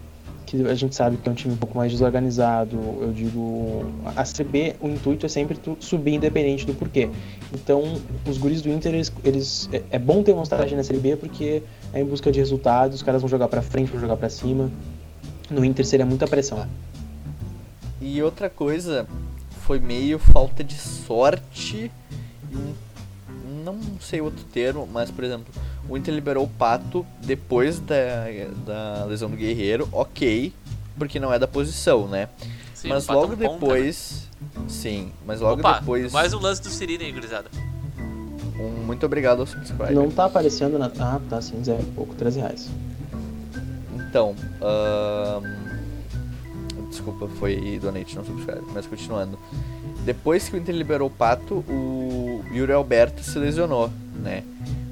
que a gente sabe que é um time um pouco mais desorganizado. Eu digo, a série B, o intuito é sempre subir independente do porquê. Então, os guris do Inter, eles, eles- é, é bom ter amostragem na série B porque é em busca de resultados, os caras vão jogar pra frente, vão jogar pra cima. No Inter seria muita pressão. E outra coisa, foi meio falta de sorte e não sei outro termo, mas por exemplo, o Inter liberou o Pato depois da, da lesão do Guerreiro, ok, porque não é da posição, né? Sim, mas Pato logo é um ponta, depois, sim, mas logo Opa, depois, mais um lance do Sirine aí, gurizada. um muito obrigado ao subscribe. Não tá aparecendo na. Ah, tá sim, e pouco, 13 reais. Então, desculpa, foi donate, não subscribe, mas continuando. Depois que o Inter liberou o Pato, o Yuri Alberto se lesionou, né?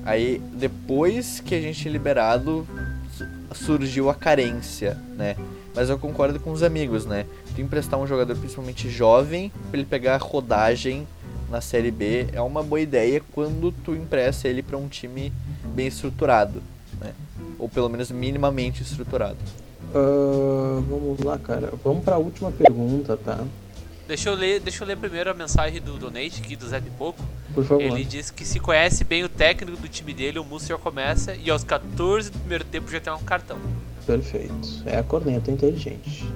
Aí, depois que a gente tinha liberado, su- surgiu a carência, né? Mas eu concordo com os amigos, né? Tu emprestar um jogador principalmente jovem pra ele pegar rodagem na Série B é uma boa ideia quando tu empresta ele pra um time bem estruturado, né? Ou pelo menos minimamente estruturado. Ah, vamos lá, cara. Vamos pra última pergunta, tá? Deixa eu ler, deixa eu ler primeiro a mensagem do Donate aqui do Zé Pipoco. Por favor. Ele diz que se conhece bem o técnico do time dele, o Musso já começa e aos 14 do primeiro tempo já tem um cartão. Perfeito. É a corneta inteligente.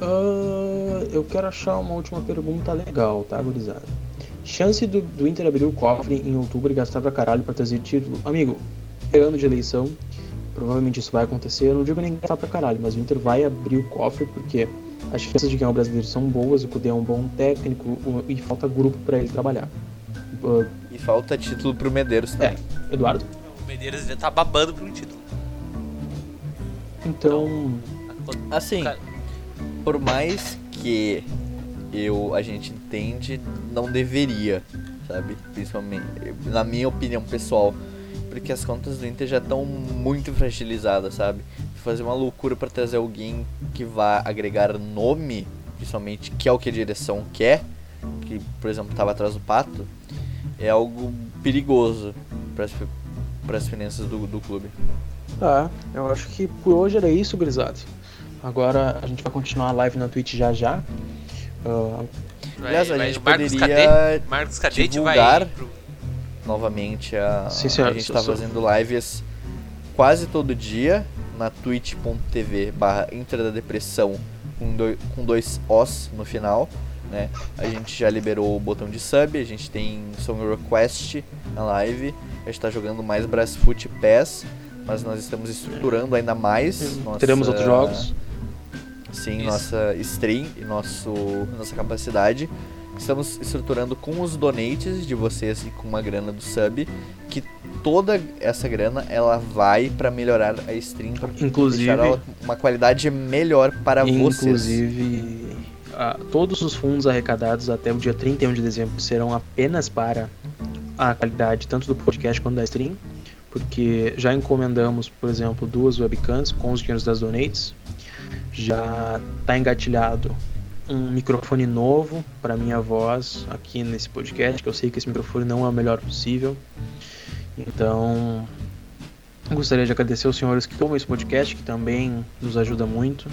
Ah, eu quero achar uma última pergunta legal, tá, gurizada? Chance do, do Inter abrir o cofre em outubro e gastar pra caralho pra trazer título? Amigo, é ano de eleição, provavelmente isso vai acontecer. Eu não digo nem gastar pra caralho, mas o Inter vai abrir o cofre porque as chances de ganhar o brasileiro são boas, o Cudê é um bom técnico e falta grupo pra ele trabalhar. E falta título pro Medeiros é, também. Eduardo? O Medeiros já tá babando por um título. Então, Assim, Cara, por mais que eu a gente entende, não deveria, sabe? Principalmente, na minha opinião pessoal, porque as contas do Inter já estão muito fragilizadas, sabe? Fazer uma loucura para trazer alguém que vá agregar nome, principalmente que é o que a direção quer, que por exemplo estava atrás do Pato, é algo perigoso para as finanças do, do clube. Tá, eu acho que por hoje era isso, gurizada. Agora a gente vai continuar a live na Twitch já já. Uh, Vai- Aliás, a vai- gente Marcos poderia Cadete, Marcos Cadete divulgar vai pro- novamente a, Sim, senhor, a gente tá sou. fazendo lives quase todo dia na twitch.tv barra Inter da Depressão com, doi- com dois Os no final. Né? A gente já liberou o botão de sub, a gente tem Song Request na live, a gente tá jogando mais Brasfoot Pass, mas nós estamos estruturando ainda mais. nossa- teremos outros jogos. Sim, Isso. nossa stream e nossa capacidade. Estamos estruturando com os donates de vocês e com uma grana do sub, que toda essa grana ela vai para melhorar a stream, para Inclusive- uma qualidade melhor para vocês. Inclusive, todos os fundos arrecadados até o dia 31 de dezembro serão apenas para a qualidade tanto do podcast quanto da stream, porque já encomendamos, por exemplo, duas webcams com os dinheiros das donates. Já está engatilhado um microfone novo para minha voz aqui nesse podcast, que eu sei que esse microfone não é o melhor possível. Então, Gostaria de agradecer aos senhores que tomam esse podcast, que também nos ajuda muito,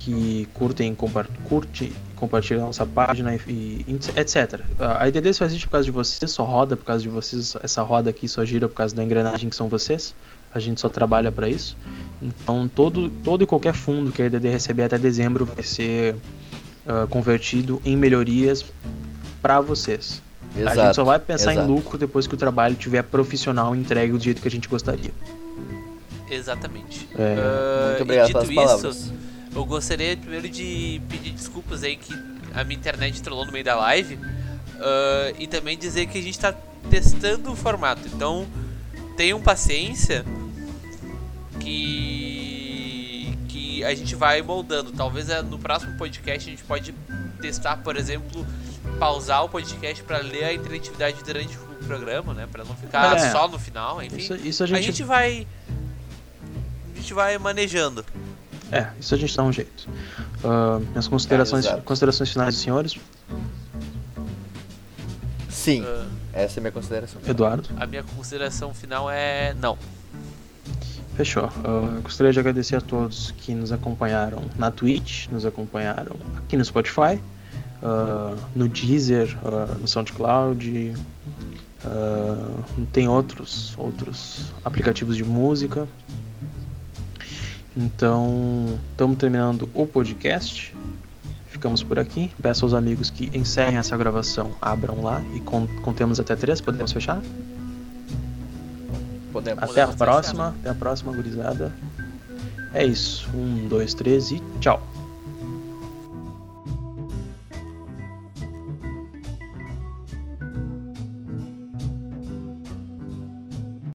que curtem, compa curte, compartilham nossa página e, etc. A IDD só existe por causa de vocês, só roda por causa de vocês, essa roda aqui só gira por causa da engrenagem que são vocês. A gente só trabalha para isso. Então todo, todo e qualquer fundo que a IDD receber até dezembro vai ser ah, convertido em melhorias para vocês. Exato. a gente só vai pensar exato. em lucro depois que o trabalho tiver profissional e entregue do jeito que a gente gostaria. Exatamente. É, Ah, Muito e obrigado dito pelas isso, palavras. eu gostaria primeiro de pedir desculpas aí que a minha internet trollou no meio da live. ah, e também dizer que a gente tá testando o formato. Então tenham paciência que, a gente vai moldando. Talvez ah, no próximo podcast a gente pode testar, por exemplo, pausar o podcast para ler a interatividade durante o programa, né? Para não ficar É. só no final, enfim. Isso, isso a A gente, gente vai. A gente vai manejando. É, isso a gente dá um jeito. Ah, minhas considerações, É, considerações finais senhores, Sim, Ah, essa é a minha consideração. Eduardo. a minha consideração final é não. Fechou. Ah, gostaria de agradecer a todos que nos acompanharam na Twitch, nos acompanharam aqui no Spotify, ah, no Deezer, ah, no SoundCloud. ah, tem outros, outros aplicativos de música. Então, estamos terminando o podcast. Ficamos por aqui. Peço aos amigos que encerrem essa gravação, abram lá e con- contemos até três. Podemos fechar? Podemos. Até a próxima. Até a próxima, gurizada. É isso. Um, dois, três e tchau.